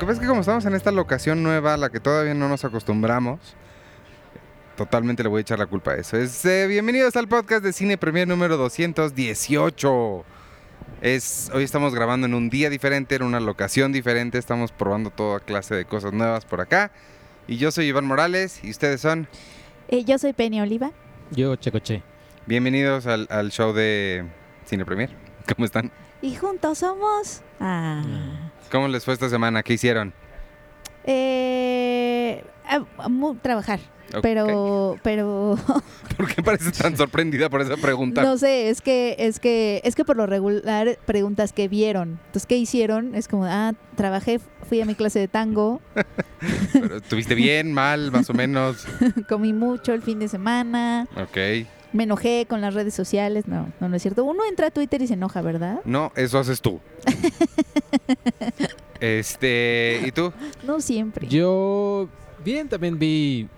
Lo que pasa es que como estamos en esta locación nueva a la que todavía no nos acostumbramos, totalmente le voy a echar la culpa a eso. Es, eh, bienvenidos al podcast de Cine Premier número 218. Es, hoy estamos grabando en un día diferente, en una locación diferente, estamos probando toda clase de cosas nuevas por acá. Y yo soy Iván Morales y ustedes son Eh, yo soy Penny Oliva. Yo, Checoche. bienvenidos al, al show de Cine Premier. ¿Cómo están? Y juntos somos. Ah. ¿Cómo les fue esta semana? ¿Qué hicieron? Eh, trabajar. Pero, pero, ¿Por qué pareces tan sorprendida por esa pregunta? no sé, es que, es que, es que por lo regular preguntas que vieron. Entonces, ¿qué hicieron? Es como, ah, trabajé, fui a mi clase de tango, Pero, ¿Estuviste bien, mal, más o menos? comí mucho el fin de semana, Ok. Me enojé con las redes sociales. No, no, no es cierto. Uno entra a Twitter y se enoja, ¿verdad? No, eso haces tú. este, ¿y tú? No siempre. Yo, bien, también vi.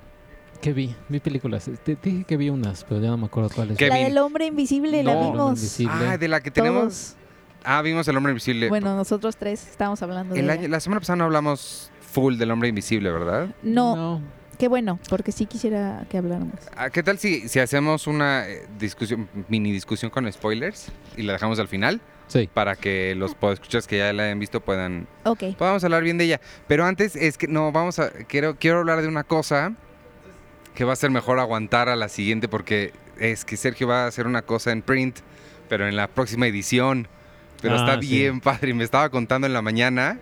¿Qué vi? Vi películas. Te dije que vi unas, pero ya no me acuerdo cuáles. ¿Qué la vi? del hombre invisible, la No. El hombre vimos. invisible. Ah, de la que tenemos. Todos. Ah, vimos El Hombre Invisible. Bueno, nosotros tres estábamos hablando de El año- la semana pasada no hablamos full del Hombre Invisible, ¿verdad? No, qué bueno, porque sí quisiera que habláramos. Ah, ¿Qué tal si, si hacemos una eh, discusión, mini discusión con spoilers y la dejamos al final Sí. para que los podescuchas que ya la hayan visto puedan Ok. podamos hablar bien de ella. Pero antes es que no, vamos a quiero quiero hablar de una cosa que va a ser mejor aguantar a la siguiente porque es que Sergio va a hacer una cosa en print, pero en la próxima edición. Pero Ah, está sí. bien padre y me estaba contando en la mañana.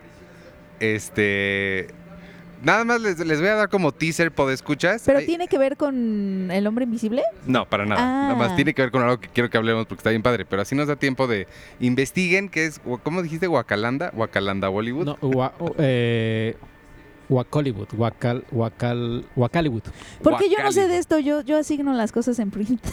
Este Nada más les, les voy a dar como teaser, ¿podescuchas? ¿Pero Ay, tiene que ver con el hombre invisible? No, para nada. Ah. Nada más tiene que ver con algo que quiero que hablemos porque está bien padre. Pero así nos da tiempo de investiguen qué es, ¿cómo dijiste? Guacalanda, Guacalanda Bollywood. No, Wa- oh, eh, Wacollywood. Wacal, Wacal, Wakaliwood. Porque yo no sé de esto, yo, yo asigno las cosas en print.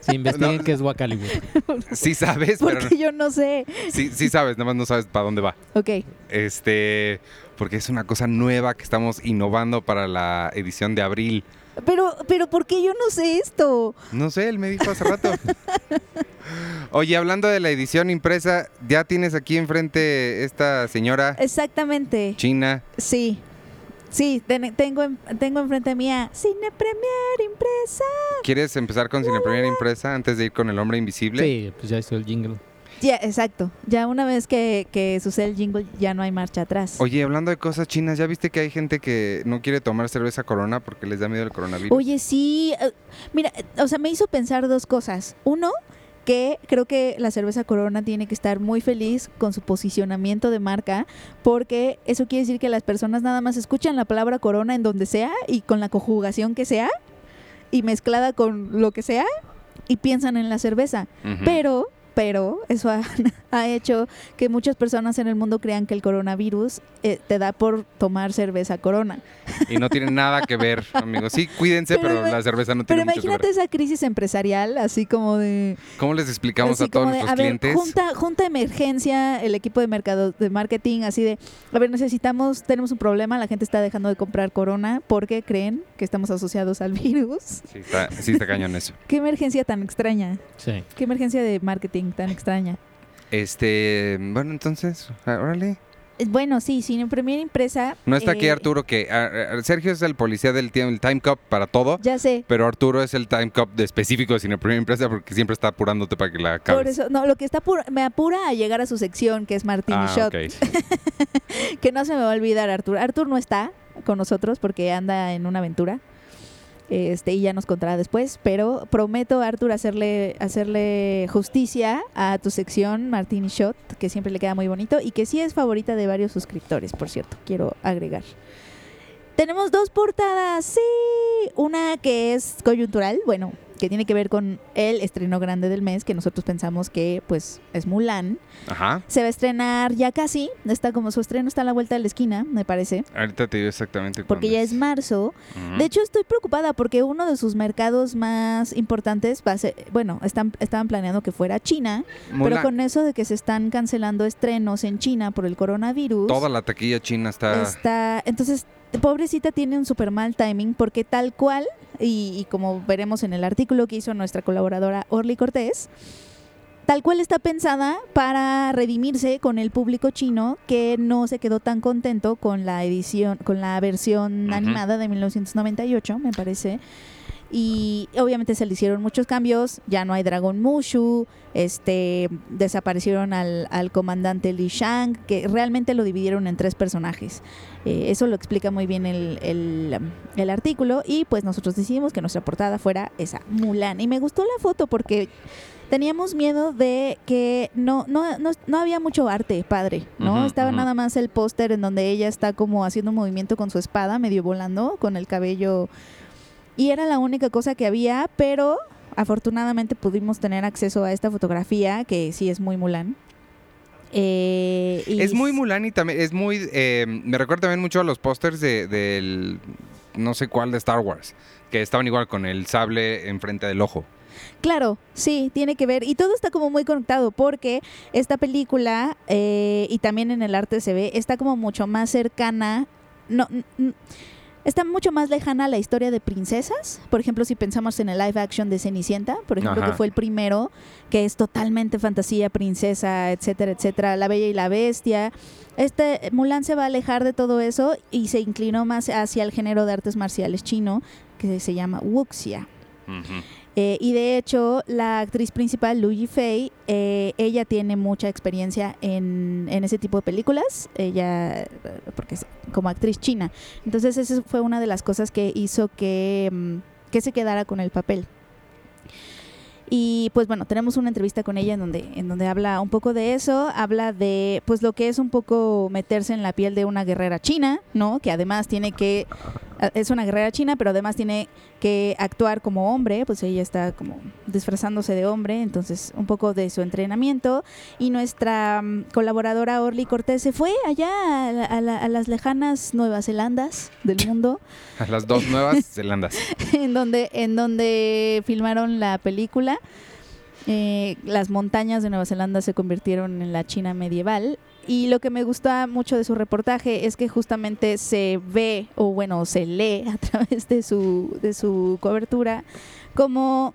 Sí, investiguen No. qué es Wakaliwood. Sí sabes, pero Porque yo no sé. sí, sí sabes, nada más no sabes para dónde va. Ok. Este, porque es una cosa nueva que estamos innovando para la edición de abril. Pero, pero ¿por qué yo no sé esto? No sé, él me dijo hace rato. Oye, hablando de la edición impresa, ya tienes aquí enfrente esta señora Exactamente. china. Sí. Sí, ten- tengo, en- tengo enfrente mía Cine Premier impresa. ¿Quieres empezar con Cine Primera Impresa antes de ir con El Hombre Invisible? Sí, pues ya hizo el jingle. Ya, exacto. Ya una vez que, que sucede el jingle, ya no hay marcha atrás. Oye, hablando de cosas chinas, ¿ya viste que hay gente que no quiere tomar cerveza corona porque les da miedo el coronavirus? Oye, sí. eh, Mira, o sea, me hizo pensar dos cosas. Uno, que creo que la cerveza Corona tiene que estar muy feliz con su posicionamiento de marca, porque eso quiere decir que las personas nada más escuchan la palabra Corona en donde sea y con la conjugación que sea y mezclada con lo que sea y piensan en la cerveza. Pero, pero eso ha, ha hecho que muchas personas en el mundo crean que el coronavirus eh, te da por tomar cerveza Corona. Y no tiene nada que ver, amigos. Sí, cuídense, Pero pero, la cerveza no Pero tiene mucho que imagínate ver. esa crisis empresarial, así como de... ¿Cómo les explicamos a todos de, nuestros a ver, clientes? junta, junta emergencia, el equipo de mercado de marketing, así de, a ver, necesitamos, tenemos un problema, la gente está dejando de comprar Corona porque creen que estamos asociados al virus. Sí, está, sí está cañón eso. Qué emergencia tan extraña, Sí. qué emergencia de marketing tan extraña. Este, bueno, entonces, ah, órale. Eh, Bueno, sí, sin primera impresa. No está aquí eh, Arturo, que ah, ah, Sergio es el policía del el Time Cup para todo, Ya sé. pero Arturo es el Time Cup de específico de Cine Primera Impresa porque siempre está apurándote para que la acabes. Por eso, no, lo que está apura- me apura a llegar a su sección, que es Martini ah, Shot, ok. que no se me va a olvidar Artur. Artur no está con nosotros porque anda en una aventura. Este, y ya nos contará después, pero prometo, Artur, hacerle, hacerle justicia a tu sección Martini Shot, que siempre le queda muy bonito y que sí es favorita de varios suscriptores, por cierto, quiero agregar. Tenemos dos portadas, sí. Una que es coyuntural, bueno, que tiene que ver con el estreno grande del mes, que nosotros pensamos que pues es Mulan. Ajá. Se va a estrenar ya casi, está como su estreno está a la vuelta de la esquina, me parece, Ahorita te digo exactamente porque ya es marzo. De hecho, estoy preocupada porque uno de sus mercados más importantes va a ser, bueno, están, estaban planeando que fuera China, Mulan, pero con eso de que se están cancelando estrenos en China por el coronavirus, toda la taquilla china está... está, entonces, pobrecita tiene un super mal timing porque tal cual, y, y como veremos en el artículo que hizo nuestra colaboradora Orly Cortés, tal cual está pensada para redimirse con el público chino que no se quedó tan contento con la edición, con la versión Ujú. animada de 1998, me parece. Y obviamente se le hicieron muchos cambios, ya no hay Dragon Mushu, este, desaparecieron al, al comandante Li Shang, que realmente lo dividieron en tres personajes. Eh, eso lo explica muy bien el, el, el artículo y pues nosotros decidimos que nuestra portada fuera esa, Mulan. Y me gustó la foto porque teníamos miedo de que no, no, no, no había mucho arte padre, ¿no? Estaba nada más el póster en donde ella está como haciendo un movimiento con su espada, medio volando, con el cabello. Y era la única cosa que había, pero afortunadamente pudimos tener acceso a esta fotografía, que sí es muy Mulan. Eh, y Es muy Mulan y también es muy... eh, me recuerda también mucho a los pósters de, del... No sé cuál de Star Wars. Que estaban igual con el sable enfrente del ojo. Claro, sí, tiene que ver. Y todo está como muy conectado porque esta película, eh, y también en el arte se ve, está como mucho más cercana. No, n- n- está mucho más lejana a la historia de princesas. Por ejemplo, si pensamos en el live action de Cenicienta, por ejemplo, Ajá. que fue el primero, que es totalmente fantasía, princesa, etcétera, etcétera, La Bella y la Bestia. Este Mulan se va a alejar de todo eso y se inclinó más hacia el género de artes marciales chino, que se llama wuxia. Eh, y de hecho, la actriz principal, Lu Yifei, eh, ella tiene mucha experiencia en, en ese tipo de películas, ella, porque es como actriz china. Entonces, esa fue una de las cosas que hizo que, mm, que se quedara con el papel. Y pues bueno, tenemos una entrevista con ella en donde, en donde habla un poco de eso, habla de pues lo que es un poco meterse en la piel de una guerrera china, ¿no? Que además tiene que, es una guerrera china, pero además tiene que actuar como hombre, pues ella está como disfrazándose de hombre, entonces un poco de su entrenamiento. Y nuestra mm, colaboradora Orly Cortés se fue allá a, la- a la- a las lejanas Nueva Zelandas del mundo, A Las dos nuevas Zelandas. en donde, en donde filmaron la película. Eh, las montañas de Nueva Zelanda se convirtieron en la China medieval. Y lo que me gusta mucho de su reportaje es que justamente se ve, o bueno, se lee a través de su, de su cobertura, como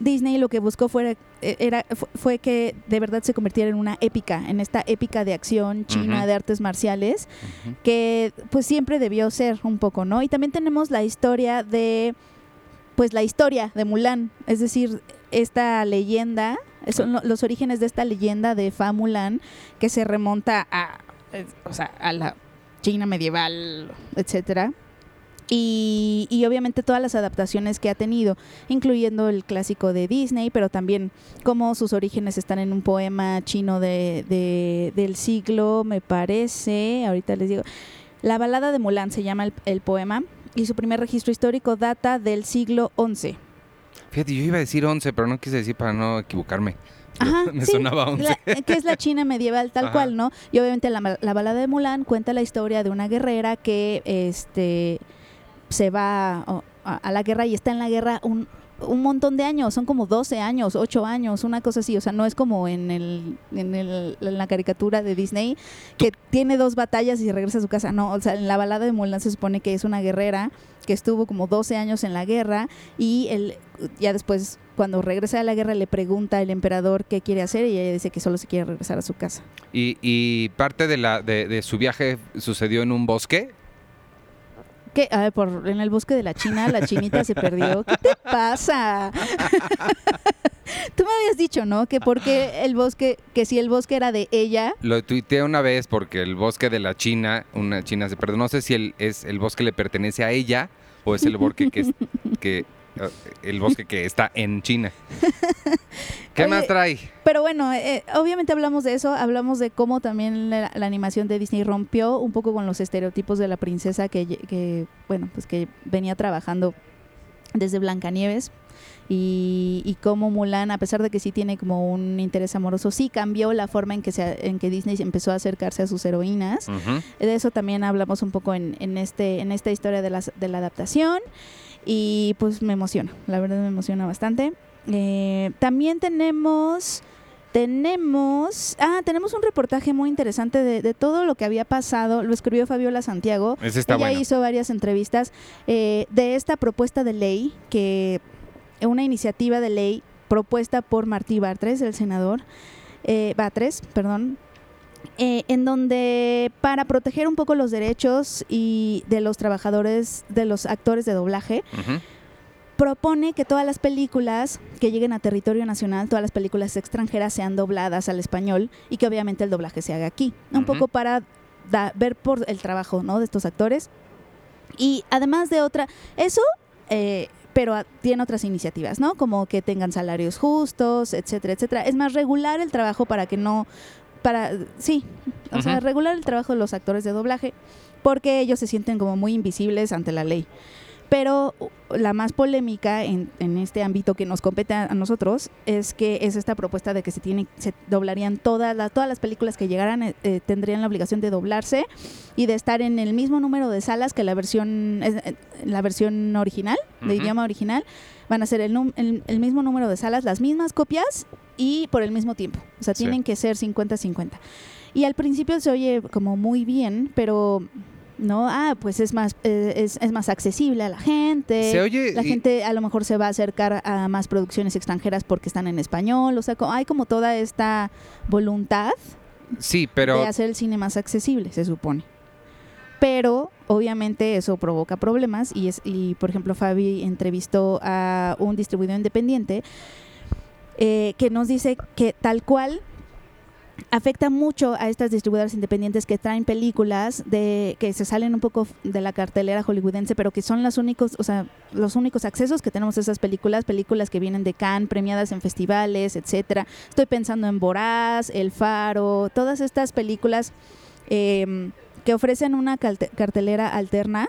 Disney lo que buscó fuera, eh, era, fu- fue que de verdad se convirtiera en una épica, en esta épica de acción china de artes marciales que pues siempre debió ser un poco, ¿no? Y también tenemos la historia de, pues la historia de Mulan, es decir, esta leyenda, son lo- los orígenes de esta leyenda de Fa Mulan que se remonta a, eh, o sea, a la China medieval, etcétera. Y, y obviamente todas las adaptaciones que ha tenido, incluyendo el clásico de Disney, pero también como sus orígenes están en un poema chino de, de- del siglo, me parece, ahorita les digo, la balada de Mulan se llama el, el poema y su primer registro histórico data del siglo XI. Fíjate, yo iba a decir 11, pero no quise decir para no equivocarme. Ajá, Me sí, sonaba 11. la- que es la China medieval tal Ajá. cual, ¿no? Y obviamente la, la balada de Mulan cuenta la historia de una guerrera que este se va a, a- a la guerra y está en la guerra un, un montón de años, son como 12 años, 8 años, una cosa así, o sea, no es como en el en, el- en la caricatura de Disney que tiene dos batallas y regresa a su casa, no, o sea, en la balada de Mulan se supone que es una guerrera que estuvo como 12 años en la guerra y él ya después cuando regresa de la guerra le pregunta al emperador qué quiere hacer y ella dice que solo se quiere regresar a su casa. Y, y parte de, la, de, de su viaje sucedió en un bosque. ¿Qué? A ver, por, en el bosque de la China la chinita se perdió. ¿Qué te pasa? Tú me habías dicho, ¿no? Que porque el bosque, que si el bosque era de ella, Lo tuiteé una vez porque el bosque de la China, una china se perdió. No sé si el, es, el bosque le pertenece a ella o es el bosque que, es- que el bosque que está en China. ¿Qué Oye, más trae? Pero bueno, eh, obviamente hablamos de eso, hablamos de cómo también la, la animación de Disney rompió un poco con los estereotipos de la princesa que, bueno, pues que venía trabajando desde Blancanieves y, y cómo Mulan, a pesar de que sí tiene como un interés amoroso, sí cambió la forma en que, se, en que Disney empezó a acercarse a sus heroínas. De eso también hablamos un poco en, en este, en esta historia de, las, de la adaptación. Y pues me emociona, la verdad me emociona bastante. Eh, también tenemos. Tenemos. Ah, tenemos un reportaje muy interesante de, de todo lo que había pasado. Lo escribió Fabiola Santiago. Ese está Ella bueno. hizo varias entrevistas eh, de esta propuesta de ley, que una iniciativa de ley propuesta por Martí Bartres, el senador, eh, Batres, perdón, eh, en donde para proteger un poco los derechos y de los trabajadores, de los actores de doblaje, propone que todas las películas que lleguen a territorio nacional, todas las películas extranjeras sean dobladas al español y que obviamente el doblaje se haga aquí. Un poco para da- ver por el trabajo ¿no? de estos actores. Y además de otra, eso, eh, pero tiene otras iniciativas, ¿no? Como que tengan salarios justos, etcétera, etcétera. Es más, regular el trabajo para que no, para, sí, o sea, regular el trabajo de los actores de doblaje porque ellos se sienten como muy invisibles ante la ley. Pero la más polémica en, en este ámbito que nos compete a, a nosotros es que es esta propuesta de que se tienen, se doblarían todas las, todas las películas que llegaran eh, eh, tendrían la obligación de doblarse y de estar en el mismo número de salas que la versión eh, la versión original, de idioma original, van a ser el, el, el mismo número de salas, las mismas copias y por el mismo tiempo. O sea, Sí. tienen que ser 50-50. Y al principio se oye como muy bien, pero no, ah, pues es más eh, es, es más accesible a la gente. Se oye. La y- gente a lo mejor se va a acercar a más producciones extranjeras porque están en español, o sea, hay como toda esta voluntad Sí, pero. de hacer el cine más accesible, se supone. Pero obviamente eso provoca problemas y es y por ejemplo Fabi entrevistó a un distribuidor independiente eh, que nos dice que tal cual afecta mucho a estas distribuidoras independientes que traen películas de que se salen un poco de la cartelera hollywoodense, pero que son los únicos, o sea, los únicos accesos que tenemos a esas películas, películas que vienen de Cannes, premiadas en festivales, etcétera. Estoy pensando en Boraz, El Faro, todas estas películas eh, que ofrecen una cartelera alterna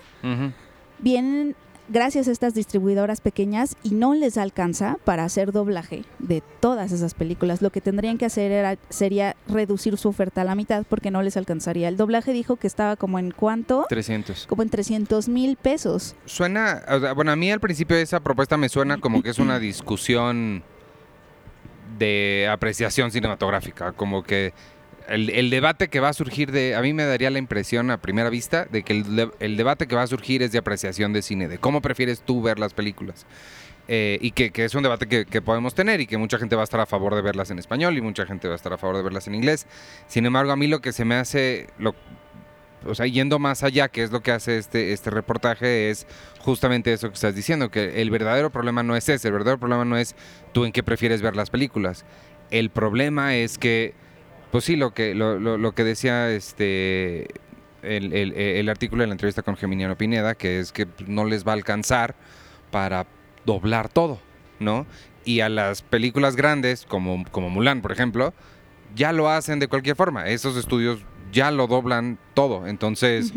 vienen gracias a estas distribuidoras pequeñas y no les alcanza para hacer doblaje de todas esas películas. Lo que tendrían que hacer era, sería reducir su oferta a la mitad porque no les alcanzaría. El doblaje dijo que estaba como en cuánto? 300. Como en 300 mil pesos. Suena, o sea, bueno, a mí al principio esa propuesta me suena como que es una discusión de apreciación cinematográfica, como que el, debate que va a surgir de, a mí me daría la impresión a primera vista de que el, de- el debate que va a surgir es de apreciación de cine, de cómo prefieres tú ver las películas. Eh, y que, es un debate que, que podemos tener y que mucha gente va a estar a favor de verlas en español y mucha gente va a estar a favor de verlas en inglés. Sin embargo, a mí lo que se me hace, lo, o sea, yendo más allá, que es lo que hace este, este reportaje, es justamente eso que estás diciendo, que el verdadero problema no es ese, el verdadero problema no es tú en qué prefieres ver las películas. El problema es que, pues sí, lo que, lo, lo- que decía este el, el- el artículo de la entrevista con Geminiano Pineda, que es que no les va a alcanzar para doblar todo, ¿no? Y a las películas grandes, como, como Mulan, por ejemplo, ya lo hacen de cualquier forma. Esos estudios ya lo doblan todo. Entonces.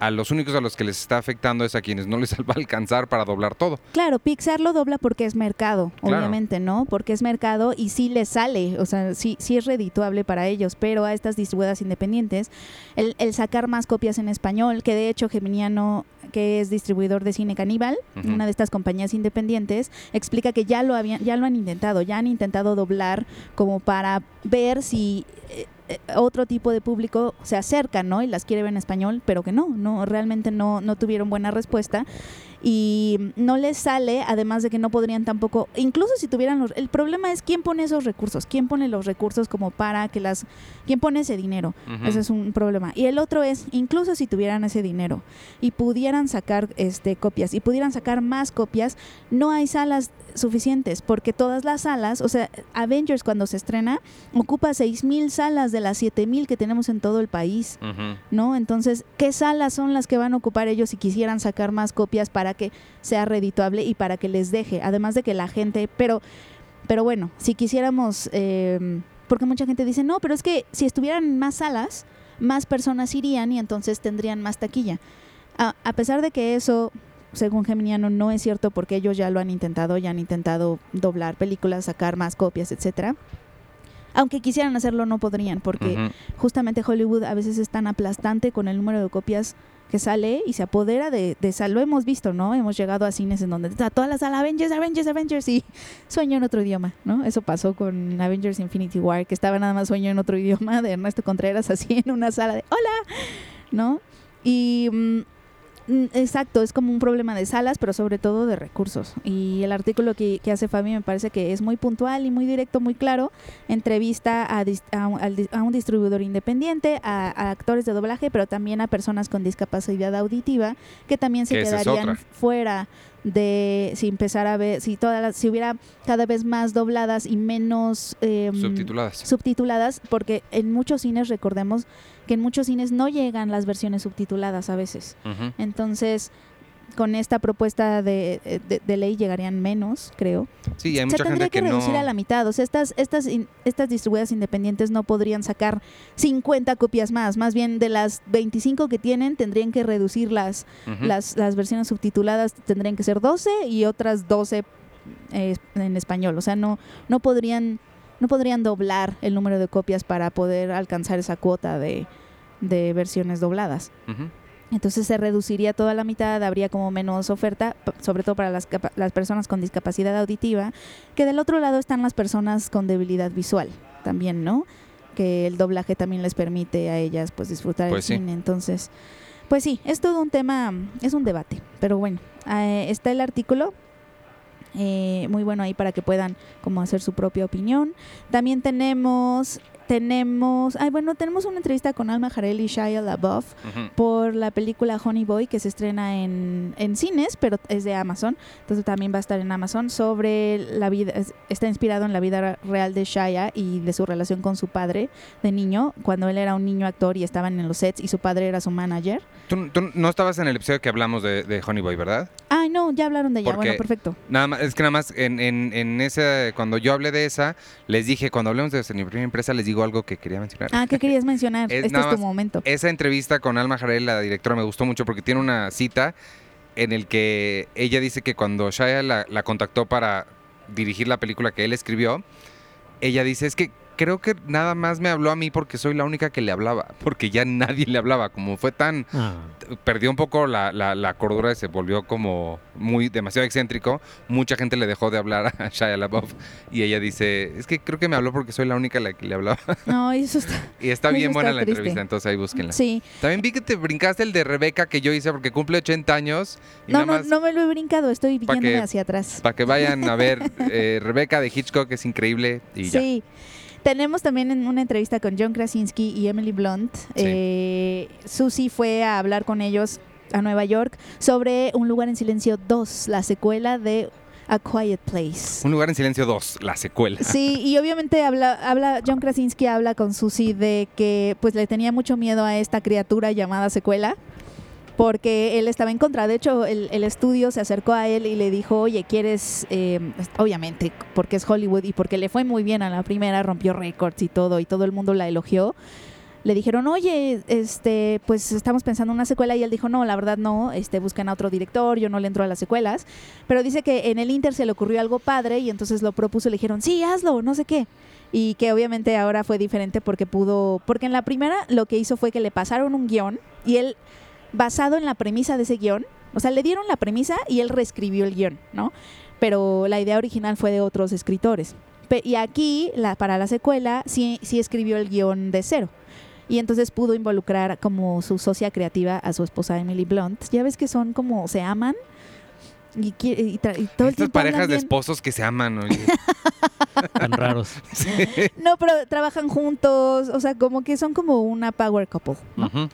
A los únicos a los que les está afectando es a quienes no les va a alcanzar para doblar todo. Claro, Pixar lo dobla porque es mercado, Claro. obviamente, ¿no? Porque es mercado y sí les sale, o sea, sí, sí es redituable para ellos, pero a estas distribuidoras independientes, el, el sacar más copias en español, que de hecho Geminiano, que es distribuidor de cine caníbal, una de estas compañías independientes, explica que ya lo habían, ya lo han intentado, ya han intentado doblar como para ver si eh, otro tipo de público se acerca, ¿no? Y las quiere ver en español, pero que no, no, realmente no, no tuvieron buena respuesta y no les sale, además de que no podrían tampoco, incluso si tuvieran los, el problema es quién pone esos recursos, quién pone los recursos como para que las, quién pone ese dinero, ese es un problema. Y el otro es, incluso si tuvieran ese dinero y pudieran sacar este copias y pudieran sacar más copias, no hay salas suficientes porque todas las salas, o sea, Avengers cuando se estrena ocupa 6000 salas de las 7000 que tenemos en todo el país. ¿no? Entonces, ¿qué salas son las que van a ocupar ellos si quisieran sacar más copias para que sea redituable y para que les deje? Además de que la gente, pero, pero bueno, si quisiéramos, eh, porque mucha gente dice, no, pero es que si estuvieran en más salas, más personas irían y entonces tendrían más taquilla. A, a pesar de que eso, según Geminiano, no es cierto porque ellos ya lo han intentado, ya han intentado doblar películas, sacar más copias, etcétera. Aunque quisieran hacerlo, no podrían, porque justamente Hollywood a veces es tan aplastante con el número de copias que sale y se apodera de, de esa- lo hemos visto, ¿no? Hemos llegado a cines en donde está toda la sala Avengers, Avengers, Avengers y sueño en otro idioma, ¿no? Eso pasó con Avengers Infinity War, que estaba nada más sueño en otro idioma de Ernesto Contreras así en una sala de hola, ¿no? Y mm, Exacto, es como un problema de salas, pero sobre todo de recursos. Y el artículo que, que hace Fabi me parece que es muy puntual y muy directo, muy claro. Entrevista a, a un, a distribuidor independiente, a, a actores de doblaje, pero también a personas con discapacidad auditiva que también se quedarían fuera de si empezar a ver, si todas las- si hubiera cada vez más dobladas y menos em, Subtituladas. subtituladas, porque en muchos cines recordemos que en muchos cines no llegan las versiones subtituladas a veces. Entonces, con esta propuesta de, de- de ley llegarían menos, creo. Sí, hay Se mucha tendría gente que, que reducir no. a la mitad. O sea, estas, estas, in- estas distribuidoras independientes no podrían sacar 50 copias más. Más bien de las 25 que tienen, tendrían que reducir las, las, las versiones subtituladas, tendrían que ser 12 y otras 12 eh, en español. O sea, no, no podrían no podrían doblar el número de copias para poder alcanzar esa cuota de, de versiones dobladas. Ujú. Entonces se reduciría toda la mitad, habría como menos oferta, sobre todo para las, las personas con discapacidad auditiva, que del otro lado están las personas con debilidad visual también, ¿no? Que el doblaje también les permite a ellas pues disfrutar Pues sí. el cine. Entonces, pues sí, es todo un tema, es un debate, pero bueno, eh, está el artículo. eh, muy bueno ahí para que puedan como hacer su propia opinión. También tenemos tenemos, ay bueno, tenemos una entrevista con Alma Jarel y Shia LaBeouf por la película Honey Boy que se estrena en, en cines, pero es de Amazon, entonces también va a estar en Amazon sobre la vida, es- está inspirado en la vida real de Shia y de su relación con su padre de niño, cuando él era un niño actor y estaban en los sets y su padre era su manager. Tú, tú no estabas en el episodio que hablamos de, de Honey Boy, ¿verdad? Ay, no, ya hablaron de ella, Porque- bueno, perfecto. Nada más, es que nada más en, en, en esa, cuando yo hablé de esa, les dije, cuando hablemos de mi primera empresa, les digo algo que quería mencionar. Ah, ¿qué querías mencionar? Es este es tu momento. Esa entrevista con Alma Jarel, la directora, me gustó mucho porque tiene una cita en el que ella dice que cuando Shia la, la contactó para dirigir la película que él escribió, ella dice, es que creo que nada más me habló a mí porque soy la única que le hablaba, porque ya nadie le hablaba, como fue tan Ah, perdió un poco la, la, la cordura y se volvió como muy demasiado excéntrico. Mucha gente le dejó de hablar a Shia LaBeouf y ella dice, es que creo que me habló porque soy la única a la que le hablaba. No, eso está... y está Eso bien buena está la triste. entrevista, entonces ahí búsquenla. Sí. También vi que te brincaste el de Rebeca que yo hice porque cumple 80 años y No, nada no, más no me lo he brincado, estoy viéndome que- hacia atrás. para que vayan a ver eh, Rebeca de Hitchcock es increíble y ya. Sí. Tenemos también en una entrevista con John Krasinski y Emily Blunt. Eh, Susie fue a hablar con ellos a Nueva York sobre Un lugar en silencio 2, la secuela de A Quiet Place. Un lugar en silencio 2, la secuela. Sí, y obviamente habla, habla, John Krasinski habla con Susie de que pues le tenía mucho miedo a esta criatura llamada secuela, porque él estaba en contra. De hecho, el, estudio se acercó a él y le dijo, oye, ¿quieres, eh, obviamente, porque es Hollywood y porque le fue muy bien a la primera, rompió récords y todo, y todo el mundo la elogió? Le dijeron, oye, este, pues estamos pensando en una secuela y él dijo, no, la verdad no, este, buscan a otro director, yo no le entro a las secuelas. Pero dice que en el Inter se le ocurrió algo padre y entonces lo propuso y le dijeron, sí, hazlo, no sé qué. Y que obviamente ahora fue diferente porque pudo, porque en la primera lo que hizo fue que le pasaron un guion y él, basado en la premisa de ese guion, o sea, le dieron la premisa y él reescribió el guion, ¿no? Pero la idea original fue de otros escritores. Pe- y aquí, la, para la secuela, sí, sí escribió el guion de cero. Y entonces pudo involucrar como su socia creativa a su esposa Emily Blunt. Ya ves que son como, se aman. Y, y tra- y todo el Estas parejas de esposos que se aman, oye. tan raros. No, pero trabajan juntos, o sea, como que son como una power couple, ¿no? Ujú.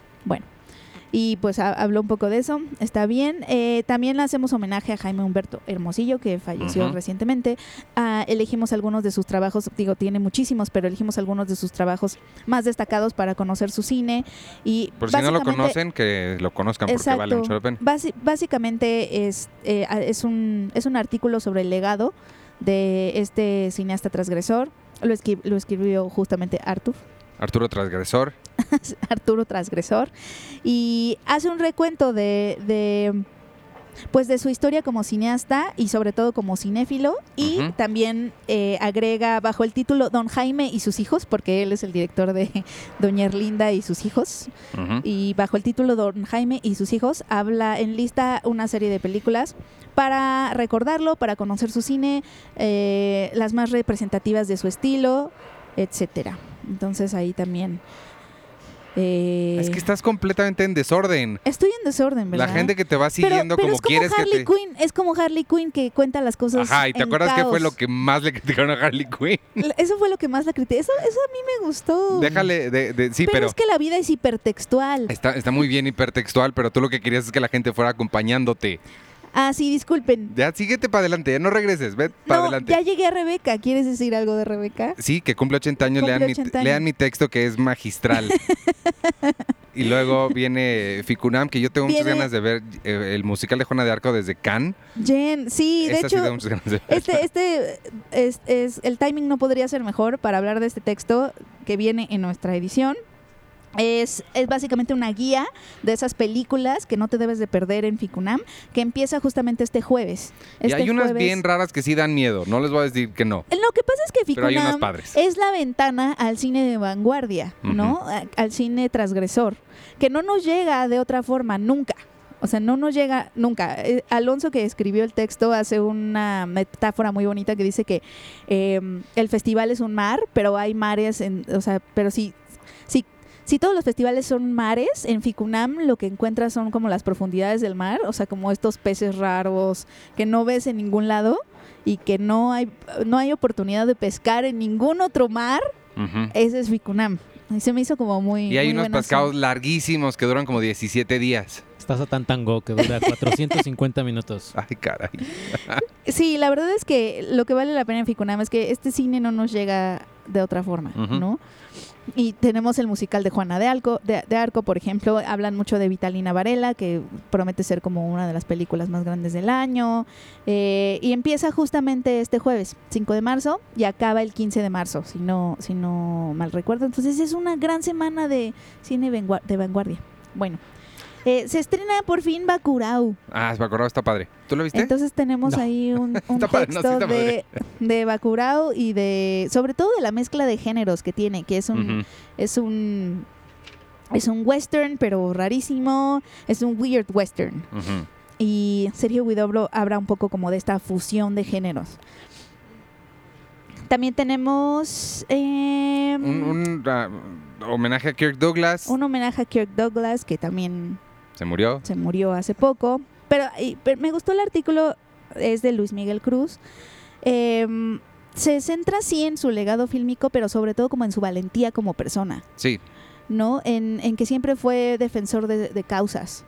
Y pues ha- habló un poco de eso, está bien. Eh, también le hacemos homenaje a Jaime Humberto Hermosillo, que falleció recientemente. Ah, elegimos algunos de sus trabajos, digo, tiene muchísimos, pero elegimos algunos de sus trabajos más destacados para conocer su cine. Y Por si no lo básicamente- conocen, que lo conozcan porque Exacto. vale mucho la pena. Básicamente es, eh, es, un, es un artículo sobre el legado de este cineasta transgresor. Lo, lo escribió justamente Arthur. Arturo Transgresor. Arturo Transgresor y hace un recuento de, de, pues de su historia como cineasta y sobre todo como cinéfilo y también eh, agrega bajo el título Don Jaime y sus hijos porque él es el director de Doña Erlinda y sus hijos y bajo el título Don Jaime y sus hijos habla en lista una serie de películas para recordarlo, para conocer su cine, eh, las más representativas de su estilo, etcétera. Entonces ahí también Eh, Es que estás completamente en desorden. Estoy en desorden, ¿verdad? La gente que te va siguiendo pero como es como quieres Harley que te... Quinn, es como Harley Quinn que cuenta las cosas Ajá, ¿y te en acuerdas qué fue lo que más le criticaron a Harley Quinn? Eso fue lo que más la critiqué. Eso, eso a mí me gustó. Déjale, de, de- sí, pero, pero... es que la vida es hipertextual. Está, está muy bien hipertextual, pero tú lo que querías es que la gente fuera acompañándote. Ah, sí, disculpen. Ya, síguete para adelante, ya no regreses, ve para No, adelante. ya llegué a Rebeca. ¿Quieres decir algo de Rebeca? Sí, que cumple 80 años, Cumple lean, 80 mi, años. lean mi texto que es magistral. y luego viene Ficunam, que yo tengo muchas ganas de ver eh, el musical de Juana de Arco desde Cannes. Jen, sí, de sí hecho, tengo muchas ganas de ver. este, este es, es- el timing no podría ser mejor para hablar de este texto que viene en nuestra edición. Es, es básicamente una guía de esas películas que no te debes de perder en Ficunam, que empieza justamente este jueves. y Este hay unas jueves- bien raras que sí dan miedo, no les voy a decir que no. Lo que pasa es que unas Ficunam es la ventana al cine de vanguardia, ¿no? Al cine transgresor, que no nos llega de otra forma nunca. O sea, no nos llega nunca. Eh, Alonso que escribió el texto hace una metáfora muy bonita que dice que eh, el festival es un mar, pero hay mares, en, o sea, pero si, si, si todos los festivales son mares, en Ficunam lo que encuentras son como las profundidades del mar, o sea, como estos peces raros que no ves en ningún lado y que no hay, no hay oportunidad de pescar en ningún otro mar, ese es Ficunam. Y se me hizo como muy... Y hay muy unos pescados larguísimos que duran como 17 días. Estás a Tantango que dura 450 minutos. Ay, caray. Sí, la verdad es que lo que vale la pena en Ficunam es que este cine no nos llega de otra forma. ¿no? Y tenemos el musical de Juana de Arco, de, de Arco, por ejemplo, hablan mucho de Vitalina Varela, que promete ser como una de las películas más grandes del año, eh, y empieza justamente este jueves, 5 de marzo, y acaba el 15 de marzo, si no, si no mal recuerdo. Entonces es una gran semana de cine de vanguardia. Bueno, eh, se estrena por fin Bacurau. Ah, acordaba, está padre. ¿Tú lo viste? Entonces tenemos No. ahí un, un Está padre, no, sí texto de, de Bacurau y de, sobre todo de la mezcla de géneros que tiene, que es un, es un, es un western, pero rarísimo, es un weird western. Y Sergio Guidobro habla un poco como de esta fusión de géneros. También tenemos em, Un, un, ah, homenaje a Kirk Douglas. un homenaje a Kirk Douglas, que también Se murió. se murió hace poco. Pero, y- pero me gustó el artículo, es de Luis Miguel Cruz. Em, se centra sí en su legado fílmico, pero sobre todo como en su valentía como persona, Sí. ¿no? En, en que siempre fue defensor de, de causas.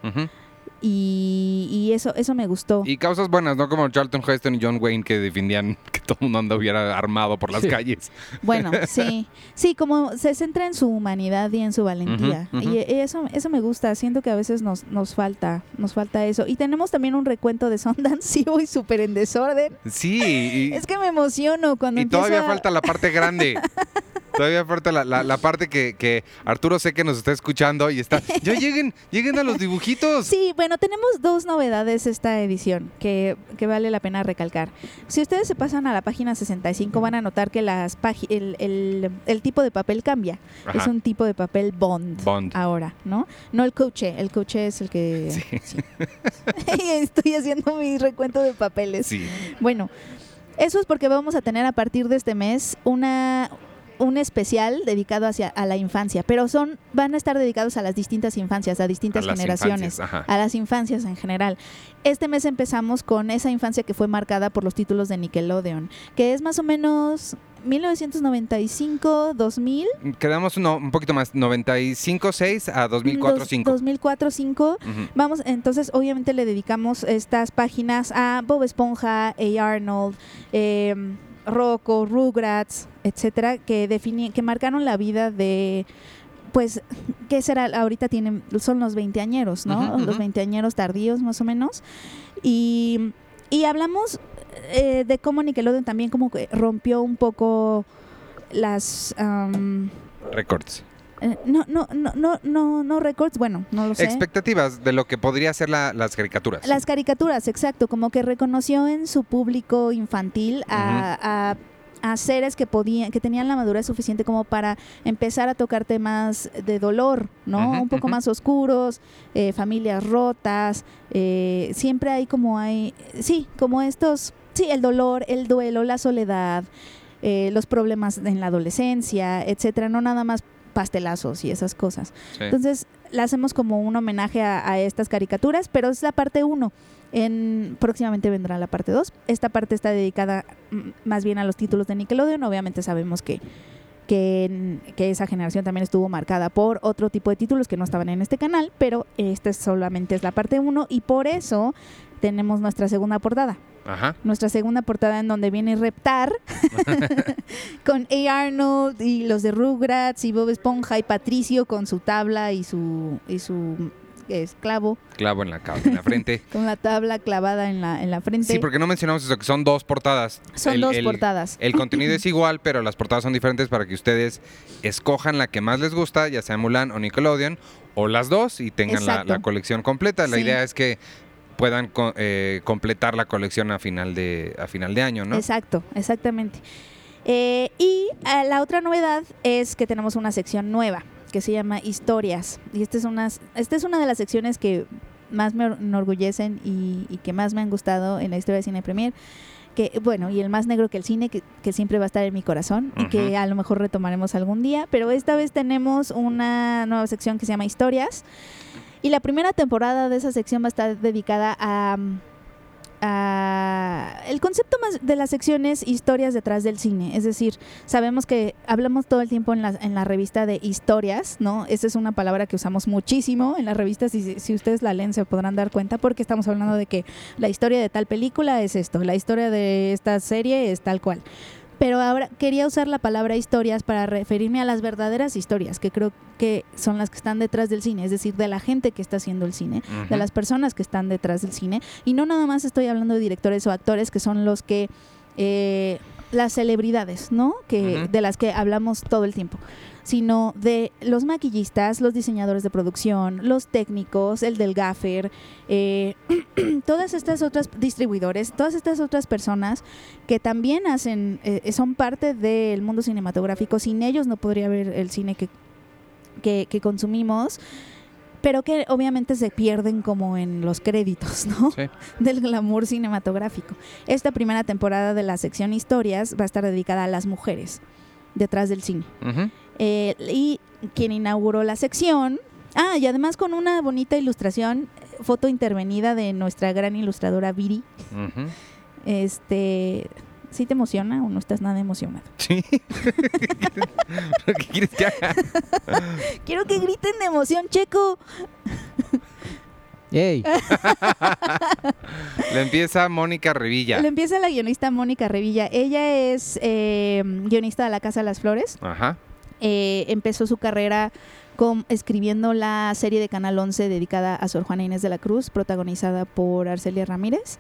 Y, y eso, eso me gustó. Y causas buenas, no como Charlton Heston y John Wayne que defendían que todo el mundo anduviera armado por las Sí. calles. Bueno, sí, sí, como se centra en su humanidad y en su valentía. Y eso, eso me gusta, siento que a veces nos, nos falta, nos falta eso. Y tenemos también un recuento de Sundance, sí voy súper en desorden. Sí, y, Es que me emociono cuando y empieza... todavía falta la parte grande. Todavía falta la, la- la parte que, que Arturo sé que nos está escuchando y está. Ya lleguen, lleguen a los dibujitos. Sí, bueno, tenemos dos novedades esta edición que, que vale la pena recalcar. Si ustedes se pasan a la página 65 van a notar que las el, el- el tipo de papel cambia. Ajá. Es un tipo de papel bond, Bond. ahora, ¿no? No el coche, el coche es el que... Sí. sí. Estoy haciendo mi recuento de papeles. Sí. Bueno, eso es porque vamos a tener a partir de este mes una un especial dedicado hacia a la infancia, pero son van a estar dedicados a las distintas infancias, a distintas A generaciones, a las infancias en general. Este mes empezamos con esa infancia que fue marcada por los títulos de Nickelodeon, que es más o menos 1995, 2000, Quedamos uno, un poquito más, 95-6 a 2004-5. 2004-5. Ujú. Vamos, entonces obviamente le dedicamos estas páginas a Bob Esponja, A. Arnold, eh, Rocco, Rugrats, etcétera, que defini que marcaron la vida de pues, ¿qué será? Ahorita tienen, son los veinteañeros, ¿no? Los veinteañeros tardíos, más o menos. Y, y hablamos eh, de cómo Nickelodeon también como que rompió un poco las... am, Records. Eh, no, no, no, no, no, no records, bueno, no lo sé. Expectativas de lo que podría ser la- las caricaturas. Las caricaturas, exacto, como que reconoció en su público infantil a, a- a seres que podían, que tenían la madurez suficiente como para empezar a tocar temas de dolor, ¿no? Un poco más oscuros, eh, familias rotas, eh, siempre hay como hay, sí, como estos, sí, el dolor, el duelo, la soledad, eh, los problemas en la adolescencia, etcétera, no nada más pastelazos y esas cosas. Sí. Entonces, la hacemos como un homenaje a, a estas caricaturas, pero es la parte 1. En, próximamente vendrá la parte 2. Esta parte está dedicada más bien a los títulos de Nickelodeon. Obviamente sabemos que, que, que esa generación también estuvo marcada por otro tipo de títulos que no estaban en este canal, pero esta es solamente es la parte 1 y por eso tenemos nuestra segunda portada. Ajá. Nuestra segunda portada en donde viene Reptar con A. Arnold y los de Rugrats y Bob Esponja y Patricio con su tabla y su, y su esclavo Clavo en la, en la frente. con la tabla clavada en la, en la frente. Sí, porque no mencionamos eso, que son dos portadas. Son El- dos el- portadas. El contenido es igual, pero las portadas son diferentes para que ustedes escojan la que más les gusta, ya sea Mulan o Nickelodeon, o las dos y tengan la, colección completa. La Sí. idea es que puedan co- eh, completar la colección a final de, a final de año, ¿no? Exacto, exactamente. Eh, y eh, la otra novedad es que tenemos una sección nueva que se llama Historias. Y esta es, unas, esta es una de las secciones que más me enorgullecen y, y que más me han gustado en la historia de Cine Premier. Que, bueno, y el más negro que el cine, que, que siempre va a estar en mi corazón y que a lo mejor retomaremos algún día. Pero esta vez tenemos una nueva sección que se llama Historias. Y la primera temporada de esa sección va a estar dedicada a, el concepto más de la sección es historias detrás del cine. Es decir, sabemos que hablamos todo el tiempo en la, en la revista de historias, ¿no? Esa es una palabra que usamos muchísimo en las revistas y si, si ustedes la leen se podrán dar cuenta porque estamos hablando de que la historia de tal película es esto, la historia de esta serie es tal cual. Pero ahora quería usar la palabra historias para referirme a las verdaderas historias, que creo que son las que están detrás del cine, es decir, de la gente que está haciendo el cine de las personas que están detrás del cine. Y no nada más estoy hablando de directores o actores que son los que... eh, las celebridades, ¿no? Que. De las que hablamos todo el tiempo sino de los maquillistas, los diseñadores de producción, los técnicos, el del gaffer, eh, todas estas otras distribuidores, todas estas otras personas que también hacen, eh, son parte del mundo cinematográfico. Sin ellos no podría haber el cine que, que, que consumimos pero que obviamente se pierden como en los créditos, ¿no? Sí. Del glamour cinematográfico. Esta primera temporada de la sección historias va a estar dedicada a las mujeres detrás del cine. Eh, y quien inauguró la sección, ah, y además con una bonita ilustración, foto intervenida de nuestra gran ilustradora Viri. Ujú. Este, ¿sí te emociona o no estás nada emocionado? Sí. ¿Pero ¿Qué quieres que haga? Quiero que griten de emoción, Checo. ¡Ey! Le empieza Mónica Revilla. Le empieza la guionista Mónica Revilla. Ella es eh, guionista de La Casa de las Flores. Ajá. Eh, empezó su carrera con, escribiendo la serie de Canal 11 dedicada a Sor Juana Inés de la Cruz, protagonizada por Arcelia Ramírez.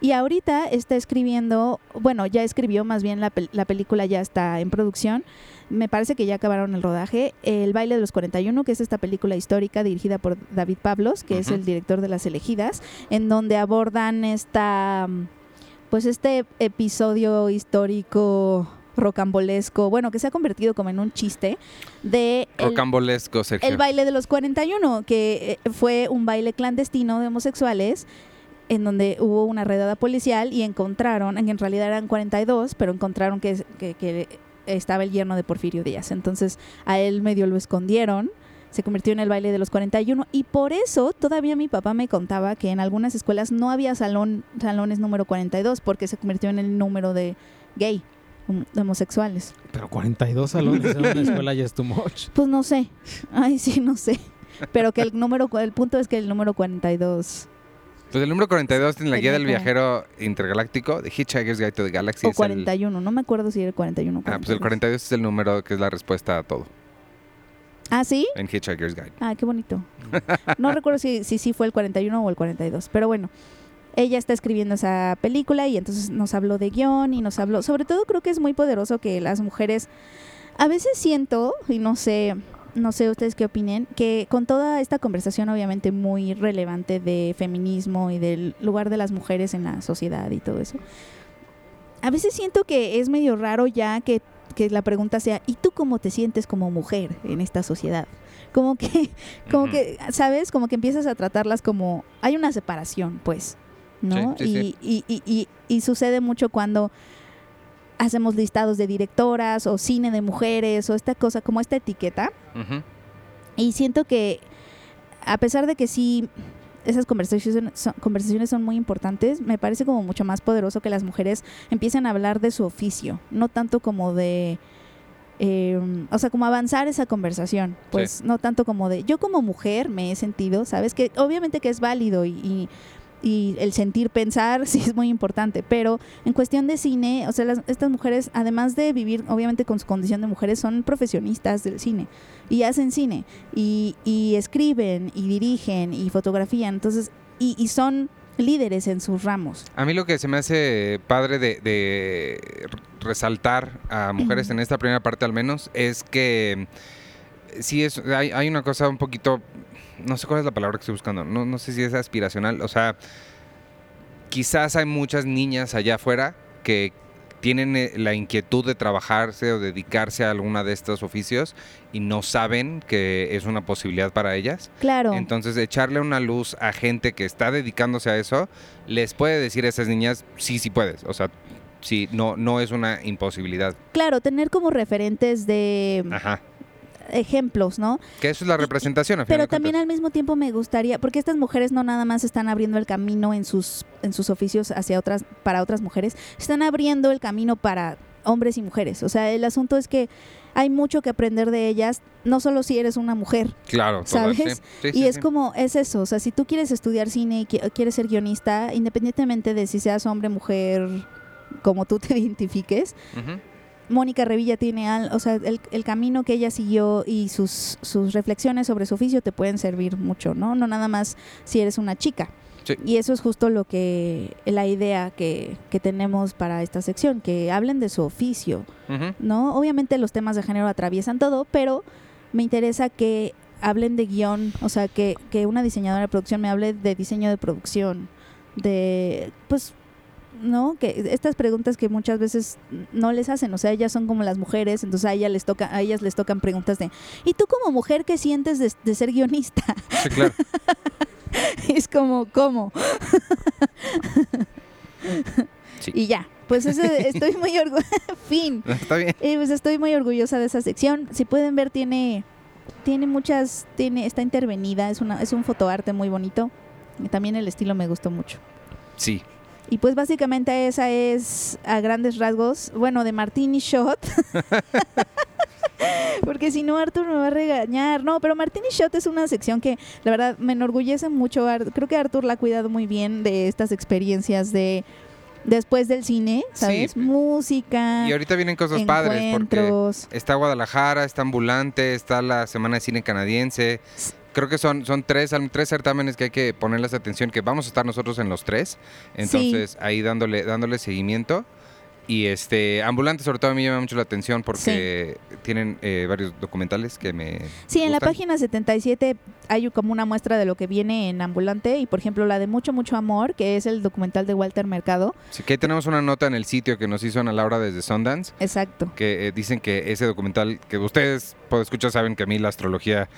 Y ahorita está escribiendo, bueno, ya escribió, más bien la, la película ya está en producción. Me parece que ya acabaron el rodaje. El baile de los 41, que es esta película histórica dirigida por David Pablos, que es el director de Las Elegidas, en donde abordan esta, pues este episodio histórico rocambolesco, bueno, que se ha convertido como en un chiste de el- Rocambolesco, Sergio. el baile de los 41, que eh, fue un baile clandestino de homosexuales en donde hubo una redada policial y encontraron, en realidad eran 42, pero encontraron que, que- que estaba el yerno de Porfirio Díaz. Entonces a él medio lo escondieron, se convirtió en el baile de los 41 y por eso todavía mi papá me contaba que en algunas escuelas no había salón, salones número 42 porque se convirtió en el número de gay, homosexuales. Pero 42 salones en una escuela ya es too much. Pues no sé. Ay, sí, no sé. Pero que el número, el punto es que el número 42 Pues el número 42 en la guía del viajero intergaláctico de Hitchhiker's Guide to the Galaxy o es el- 41, no me acuerdo si era el 41 o Ah, pues el 42. 42 es el número que es la respuesta a todo Ah, ¿sí? en Hitchhiker's Guide. Ah, qué bonito. No recuerdo si, si sí fue el 41 o el 42, pero bueno. Ella está escribiendo esa película y entonces nos habló de guion y nos habló, sobre todo creo que es muy poderoso que las mujeres, a veces siento, y no sé, no sé ustedes qué opinen, que con toda esta conversación obviamente muy relevante de feminismo y del lugar de las mujeres en la sociedad y todo eso, a veces siento que es medio raro ya que, que la pregunta sea, ¿y tú cómo te sientes como mujer en esta sociedad? Como que, como que, ¿sabes? Como que empiezas a tratarlas como, hay una separación, pues, ¿no? Sí, sí, y, y- y- y- y sucede mucho cuando hacemos listados de directoras o cine de mujeres o esta cosa, como esta etiqueta. Y siento que, a pesar de que sí, esas conversaciones son, conversaciones son muy importantes, me parece como mucho más poderoso que las mujeres empiecen a hablar de su oficio, no tanto como de... eh, o sea, como avanzar esa conversación, pues no tanto como de yo como mujer me he sentido, ¿sabes? Que obviamente que es válido y, y- y el sentir pensar sí es muy importante, pero en cuestión de cine, o sea, las- estas mujeres, además de vivir obviamente con su condición de mujeres, son profesionistas del cine. Y hacen cine y, y escriben y dirigen y fotografían, entonces, y, y son líderes en sus ramos. A mí lo que se me hace padre de, de resaltar a mujeres en esta primera parte al menos es que mm, sí es hay, hay una cosa un poquito no sé cuál es la palabra que estoy buscando no, no sé si es aspiracional o sea quizás hay muchas niñas allá afuera que tienen eh, la inquietud de trabajarse o dedicarse a alguna de estos oficios y no saben que es una posibilidad para ellas Claro. entonces, echarle una luz a gente que está dedicándose a eso, les puede decir a esas niñas, sí, sí puedes. O sea, sí, no, no es una imposibilidad. Claro, tener como referentes de Ajá. Ejemplos, ¿no? Que eso es la representación, a final Pero también al mismo tiempo me gustaría, porque estas mujeres no nada más están abriendo el camino en sus, en sus oficios hacia otras, para otras mujeres, están abriendo el camino para hombres y mujeres. O sea, el asunto es que hay mucho que aprender de ellas, no solo si eres una mujer. Claro, todas, ¿sabes? sí. Sí, y sí, es como, es eso, o sea, si tú quieres estudiar cine y qui- quieres ser guionista, independientemente de si seas hombre, mujer, como tú te identifiques, Ujú. Mónica Revilla tiene, al, o sea, el, el camino que ella siguió y sus, sus reflexiones sobre su oficio te pueden servir mucho, ¿no? No nada más si eres una chica. Sí. Y eso es justo lo que, la idea que, que tenemos para esta sección, que hablen de su oficio. ¿no? Obviamente los temas de género atraviesan todo, pero me interesa que hablen de guion, o sea, que, que una diseñadora de producción me hable de diseño de producción, de, pues, ¿no? Que estas preguntas que muchas veces no les hacen, o sea, ellas son como las mujeres, entonces a ellas les toca, a ellas les tocan preguntas de, ¿y tú como mujer qué sientes de, de ser guionista? Sí, claro. es como, ¿cómo? Sí. Y ya, pues ese, estoy muy orgullosa, fin. Está bien. Eh, pues estoy muy orgullosa de esa sección. Si pueden ver, tiene, tiene muchas, tiene, está intervenida, es una, es un fotoarte muy bonito. También el estilo me gustó mucho. Sí. Y pues básicamente esa es a grandes rasgos, bueno, de Martini Shot. Porque si no, Arthur me va a regañar. No, pero Martini Shot es una sección que la verdad me enorgullece mucho. Creo que Arthur la ha cuidado muy bien de estas experiencias de después del cine, ¿sabes? Sí. Música, Y ahorita vienen cosas padres porque está Guadalajara, está Ambulante, está la Semana de Cine Canadiense. Creo que son, son tres, tres certámenes que hay que ponerles atención, que vamos a estar nosotros en los tres. Entonces, ahí dándole, dándole seguimiento. Y este, Ambulante sobre todo a mí me llama mucho la atención porque tienen eh, varios documentales que me Sí, en la página 77 hay como una muestra de lo que viene en Ambulante y por ejemplo la de Mucho Mucho Amor, que es el documental de Walter Mercado. Sí, que ahí tenemos una nota en el sitio que nos hizo Ana Laura desde Sundance, Exacto. que eh, dicen que ese documental, que ustedes, por escuchar, saben que a mí la astrología...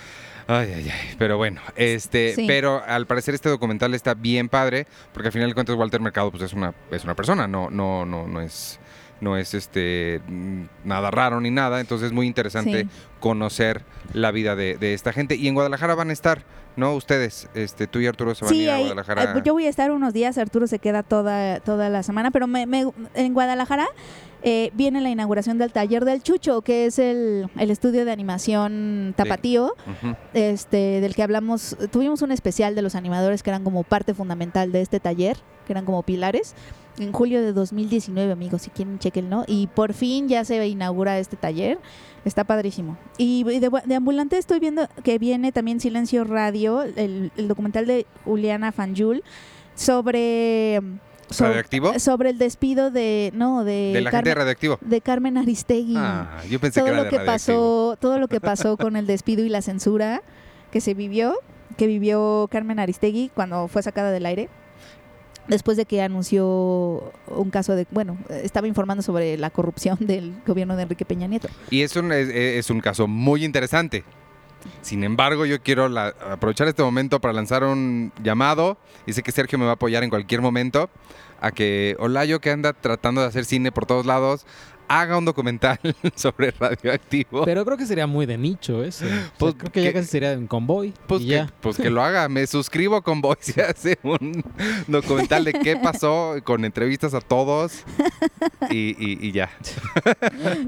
Ay, ay, ay. Pero bueno, este, Sí. pero al parecer este documental está bien padre, porque al final de cuentas Walter Mercado pues es una, es una persona, no, no, no, no es, no es este mm, nada raro ni nada. Entonces es muy interesante Sí. conocer la vida de, de esta gente. Y en Guadalajara van a estar, ¿no? Ustedes, este, tú y Arturo se van a Sí, ir a Guadalajara. eh, yo voy a estar unos días, Arturo se queda toda, toda la semana, pero me, me- en Guadalajara eh, viene la inauguración del taller del Chucho, que es el, el estudio de animación tapatío, Ujú. este, del que hablamos, tuvimos un especial de los animadores que eran como parte fundamental de este taller, que eran como pilares. En julio de 2019, amigos, si quieren, chequenlo. Y por fin ya se inaugura este taller. Está padrísimo. Y de, de ambulante estoy viendo que viene también Silencio Radio, el, el documental de Juliana Fanjul sobre, so- ¿Radioactivo? sobre el despido de no de, De la gente de Carmen, Radioactivo. de Carmen Aristegui Ah, yo pensé todo que era lo de que pasó todo lo que pasó con el despido y la censura que se vivió que vivió Carmen Aristegui cuando fue sacada del aire después de que anunció un caso de bueno estaba informando sobre la corrupción del gobierno de Enrique Peña Nieto Y es un, es, es un caso muy interesante. Sin embargo, yo quiero la- aprovechar este momento para lanzar un llamado, y sé que Sergio me va a apoyar en cualquier momento, a que Olayo, que anda tratando de hacer cine por todos lados, haga un documental sobre radioactivo. Pero creo que sería muy de nicho eso. O sea, Pues, creo que que- ya casi sería en convoy. Pues y que, ya. pues que lo haga, me suscribo con Voice y hace un documental de qué pasó, con entrevistas a todos y, y- y ya.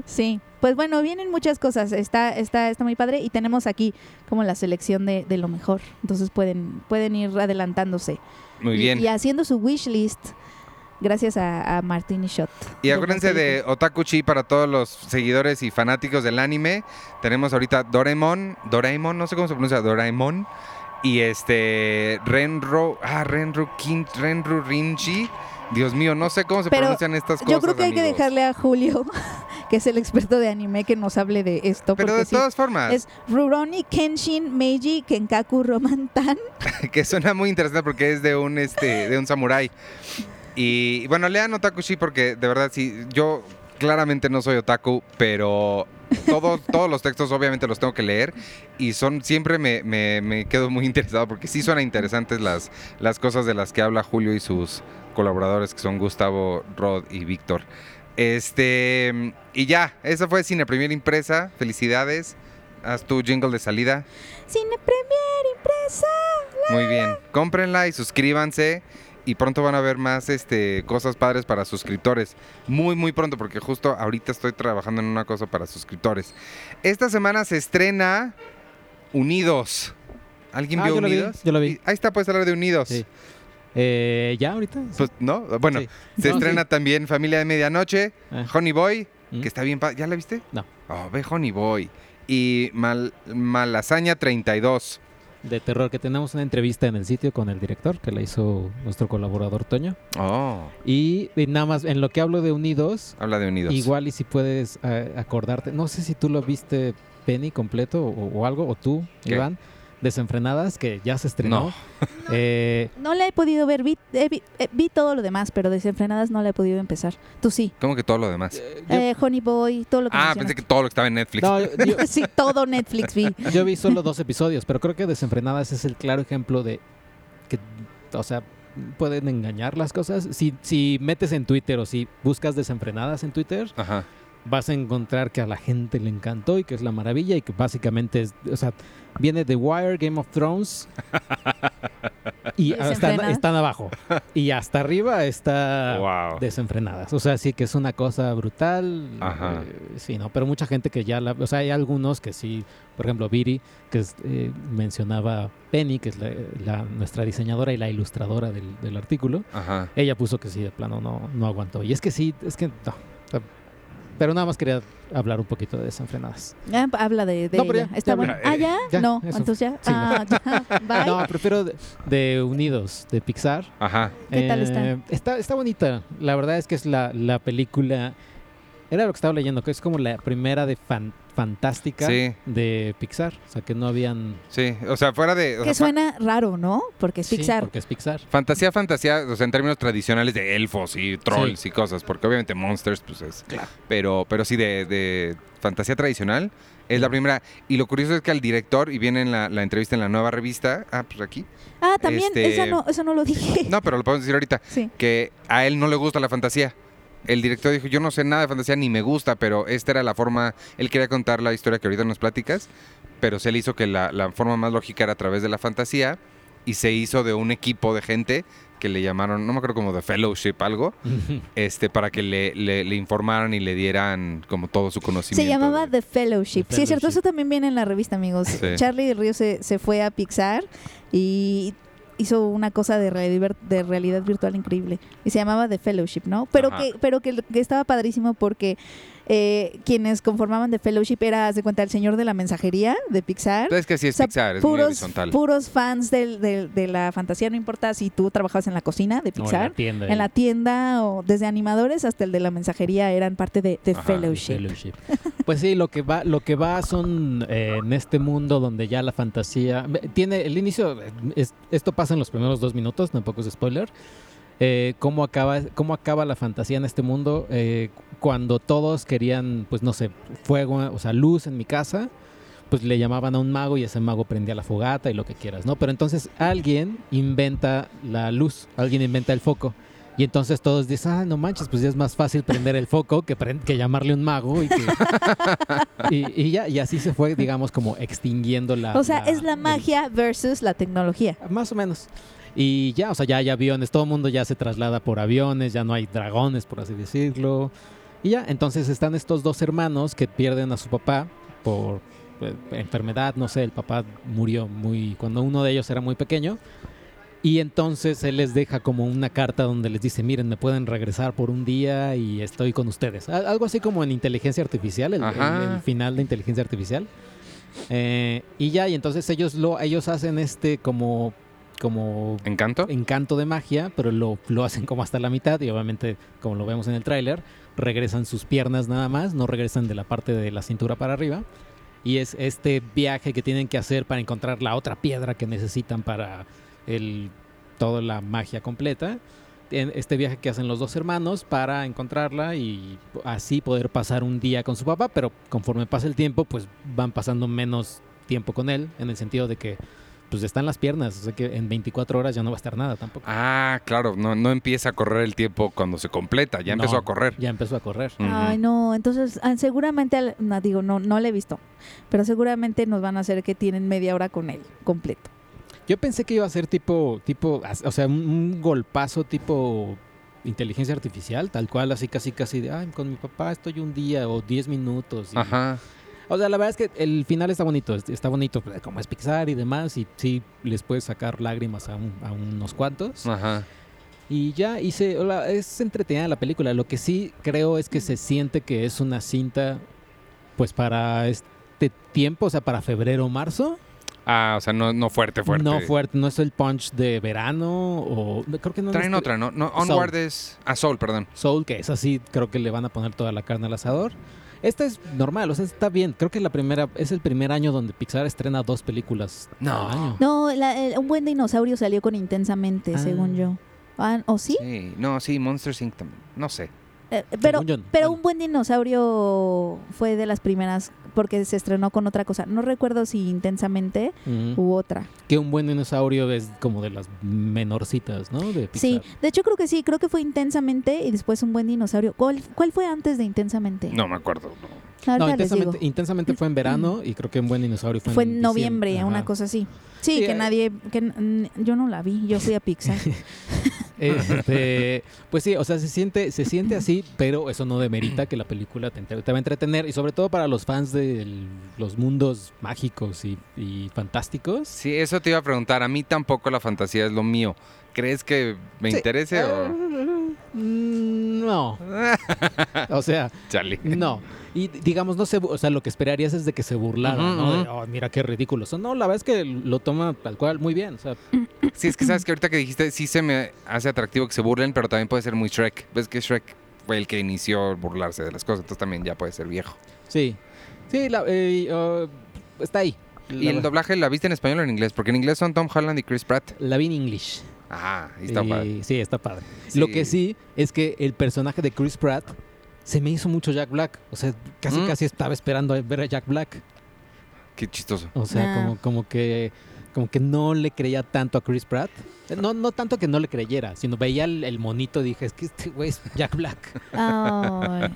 Sí, pues bueno, vienen muchas cosas. Está, está, está muy padre y tenemos aquí como la selección de, de lo mejor. Entonces pueden, pueden ir adelantándose. Muy Y- bien. Y, haciendo su wish list gracias a, a Martini Shot. Y acuérdense de Otakuchi para todos los seguidores y fanáticos del anime. Tenemos ahorita Doraemon, Doraemon, no sé cómo se pronuncia, Doraemon. Y este Renro, ah, Renru Kin, Renru Rinji. Dios mío, no sé cómo se Pero pronuncian estas cosas. Yo creo que hay que dejarle a Julio, que es el experto de anime, que nos hable de esto. Pero de sí, todas formas, Es Rurouni Kenshin Meiji Kenkaku Romantan. que suena muy interesante porque es de un este de un samurái. Y bueno, lean Otakushi porque de verdad sí, yo claramente no soy otaku, pero todos, todos los textos obviamente los tengo que leer y son siempre me, me- me quedo muy interesado porque sí suenan interesantes las, las cosas de las que habla Julio y sus colaboradores que son Gustavo, Rod y Víctor. Este, y ya, esa fue Cine Premier Impresa. Felicidades. Haz tu jingle de salida. Cine Premier Impresa. Muy bien. Cómprenla y suscríbanse. Y pronto van a ver más este, cosas padres para suscriptores. Muy, muy pronto, porque justo ahorita estoy trabajando en una cosa para suscriptores. Esta semana se estrena Unidos. ¿Alguien Ah, vio yo la vi, Unidos? yo la vi. Ahí está, puedes hablar de Unidos. Sí. Eh, ¿Ya ahorita? Pues, ¿no? Bueno, Sí. se No, estrena sí. también Familia de Medianoche, Ah. Honey Boy, Mm. que está bien. ¿Ya la viste? No. Oh, ve Honey Boy. Y Mal- Malasaña 32. De terror, que tenemos una entrevista en el sitio con el director, que la hizo nuestro colaborador Toño. Oh, Y, y nada más, en lo que hablo de Unidos, habla de Unidos. igual y si puedes eh, acordarte, no sé si tú lo viste Penny completo o, o algo, o tú, ¿Qué? Iván, Desenfrenadas, que ya se estrenó. Eh, No la he podido ver, vi, eh, vi, eh, vi todo lo demás, pero desenfrenadas no la he podido empezar. Tú sí. ¿Cómo que todo lo demás? yo- Eh, Honey Boy, todo lo que Ah, pensé que todo lo que estaba en Netflix. no, yo- sí, todo Netflix vi. Yo vi solo dos episodios, pero creo que Desenfrenadas es el claro ejemplo de que, o sea, pueden engañar las cosas. Si, si metes en Twitter o si buscas Desenfrenadas en Twitter, Ajá. Vas a encontrar que a la gente le encantó y que es la maravilla y que básicamente es, o sea, viene The Wire, Game of Thrones y hasta, están abajo y hasta arriba está wow. desenfrenadas. O sea, sí que es una cosa brutal. Ajá. eh, sí, ¿no? Pero mucha gente que ya la... O sea, hay algunos que sí, por ejemplo, Viri, que es, eh, mencionaba Penny, que es la, la- nuestra diseñadora y la ilustradora del, del artículo. Ajá. Ella puso que sí, de plano no, no aguantó. Y es que sí, es que no. Pero nada más quería hablar un poquito de desenfrenadas. Ah, habla de, de No, pero ella. ya- Está ya bueno. Ah, ya. Ya, no, eso. entonces ya. Sí, ah, ya. Bye. No, prefiero de, de Unidos, de Pixar. Ajá. ¿Qué tal está? Eh, está? Está bonita. La verdad es que es la, la película. Era lo que estaba leyendo, que es como la primera de fan- fantástica Sí. de Pixar. O sea, que no habían. Sí. O sea, fuera de. Que sea, suena raro, ¿no? Porque es Sí, Pixar. porque es Pixar. Fantasía, fantasía, o sea, en términos tradicionales de elfos y trolls y cosas, porque obviamente Monsters, pues es. Claro. Pero, pero sí, de, de fantasía tradicional, es la primera. Y lo curioso es que al director, y viene en la, la entrevista en la nueva revista, ah, pues aquí. Ah, también, Este- esa no, eso no lo dije. No, pero lo podemos decir ahorita, Sí. que a él no le gusta la fantasía. El director dijo, yo no sé nada de fantasía ni me gusta, pero esta era la forma, él quería contar la historia que ahorita nos platicas, pero se le hizo que la, la forma más lógica era a través de la fantasía y se hizo de un equipo de gente que le llamaron, no me acuerdo como de fellowship algo, este, para que le, le- le informaran y le dieran como todo su conocimiento. Se llamaba de- The Fellowship. The Sí, es cierto, eso también viene en la revista, amigos. Sí. Charlie del Río se, se fue a Pixar y hizo una cosa de realidad, de realidad virtual increíble. Y se llamaba The Fellowship, ¿no? Pero, Ajá. que, pero que, que estaba padrísimo porque eh, quienes conformaban The Fellowship era, de cuenta, el señor de la mensajería de Pixar. Es que sí es O sea, Pixar, es muy puros, horizontal. puros fans del- del- de la fantasía, no importa si tú trabajabas en la cocina de O en la Pixar, tienda. en la tienda o desde animadores hasta el de la mensajería eran parte de The Ajá, The Fellowship. Fellowship. Pues sí, lo que va, lo que va son eh, en este mundo donde ya la fantasía tiene el inicio. eh, es- esto pasa en los primeros dos minutos, tampoco es spoiler. Eh, cómo acaba, cómo acaba la fantasía en este mundo eh, cuando todos querían, pues no sé, fuego, o sea, luz en mi casa. Pues le llamaban a un mago y ese mago prendía la fogata y lo que quieras, ¿no? Pero entonces alguien inventa la luz, alguien inventa el foco. Y entonces todos dicen, ah, no manches, pues ya es más fácil prender el foco que, que llamarle un mago. Y, que- y, y ya, y así se fue, digamos, como extinguiendo la... O sea, es la el- magia versus la tecnología. Más o menos. Y ya, o sea, ya hay aviones, todo el mundo ya se traslada por aviones, ya no hay dragones, por así decirlo. Y ya, entonces están estos dos hermanos que pierden a su papá por eh, enfermedad, no sé, el papá murió muy cuando uno de ellos era muy pequeño. Y entonces él les deja como una carta donde les dice, miren, me pueden regresar por un día y estoy con ustedes. Al- Algo así como en inteligencia artificial, el, el- Ajá. el final de inteligencia artificial. Eh, y ya, y entonces ellos lo, ellos hacen este como, como ¿Encanto? encanto de magia, pero lo, lo hacen como hasta la mitad y obviamente, como lo vemos en el tráiler, regresan sus piernas nada más, no regresan de la parte de la cintura para arriba. Y es este viaje que tienen que hacer para encontrar la otra piedra que necesitan para el, toda la magia completa. Este viaje que hacen los dos hermanos para encontrarla y así poder pasar un día con su papá, pero conforme pasa el tiempo, pues van pasando menos tiempo con él, en el sentido de que pues están las piernas, o sea que en 24 horas ya no va a estar nada tampoco. Ah, claro, no, no empieza a correr el tiempo cuando se completa, ya empezó No, a correr. Ya empezó a correr. Ay, no, entonces ah, seguramente, al- no digo, no, no le he visto, pero seguramente nos van a hacer que tienen media hora con él, completo. Yo pensé que iba a ser tipo, tipo, o sea, un, un golpazo tipo inteligencia artificial, tal cual, así casi casi de, ay, con mi papá estoy un día o 10 minutos. y- Ajá. O sea, la verdad es que el final está bonito, es- está bonito, pues, como es Pixar y demás, y sí les puedes sacar lágrimas a, un- a unos cuantos. Ajá. Y ya hice, hola, es entretenida la película. Lo que sí creo es que se siente que es una cinta, pues para este tiempo, o sea, para febrero o marzo. Ah, o sea, no, no fuerte, fuerte. No fuerte, no es el punch de verano o creo que no. Traen es- otra, ¿no? no Soul. Onward es... Ah, Soul, perdón. Soul, que es así, creo que le van a poner toda la carne al asador. Esta es normal, o sea, está bien. Creo que la primera es el primer año donde Pixar estrena dos películas No. al año. No, la- el- un buen dinosaurio salió con intensamente, Ah. según yo. Ah, ¿O sí? Sí, no, sí, Monster Inc. también. No sé. Eh, pero pero bueno. un buen dinosaurio fue de las primeras porque se estrenó con otra cosa. No recuerdo si intensamente Ujú. u otra. Que un buen dinosaurio es como de las menorcitas, ¿no? De Pixar. Sí, de hecho creo que sí, creo que fue intensamente y después un buen dinosaurio. ¿Cuál, cuál fue antes de intensamente? No me acuerdo. no. No, intensamente, intensamente fue en verano y creo que un buen dinosaurio fue, Fue en noviembre, Ajá. una cosa así. Sí, Sí, que eh. nadie, que yo no la vi, yo fui a Pixar. Este, pues sí, o sea, se siente, se siente así, pero eso no demerita que la película te, te va a entretener y sobre todo para los fans de el- los mundos mágicos y, y fantásticos. Sí, eso te iba a preguntar. A mí tampoco la fantasía es lo mío. ¿Crees que me Sí. interese o...? Mm, No, o sea, no. Y digamos, no sé, o sea, lo que esperarías es de que se burlara, Ujú, ¿no? De. "Oh, mira qué ridículo. son". No, la verdad es que lo toma tal cual muy bien. O sea, Sí, es que sabes que ahorita que dijiste, sí se me hace atractivo que se burlen, pero también puede ser muy Shrek. Ves que Shrek fue el que inició burlarse de las cosas, entonces también ya puede ser viejo. sí. Sí, la- eh, uh, está ahí. ¿Y La- el doblaje la viste en español o en inglés? Porque en inglés son Tom Holland y Chris Pratt. La vi en English. Ah, está Y- padre. Sí, está padre. Sí. Lo que sí es que el personaje de Chris Pratt se me hizo mucho Jack Black. O sea, casi Mm. casi estaba esperando a ver a Jack Black. Qué chistoso. O sea, Ah. como, como que como que no le creía tanto a Chris Pratt. Eh, No, no tanto que no le creyera, sino veía el, el monito y dije, es que este güey es Jack Black.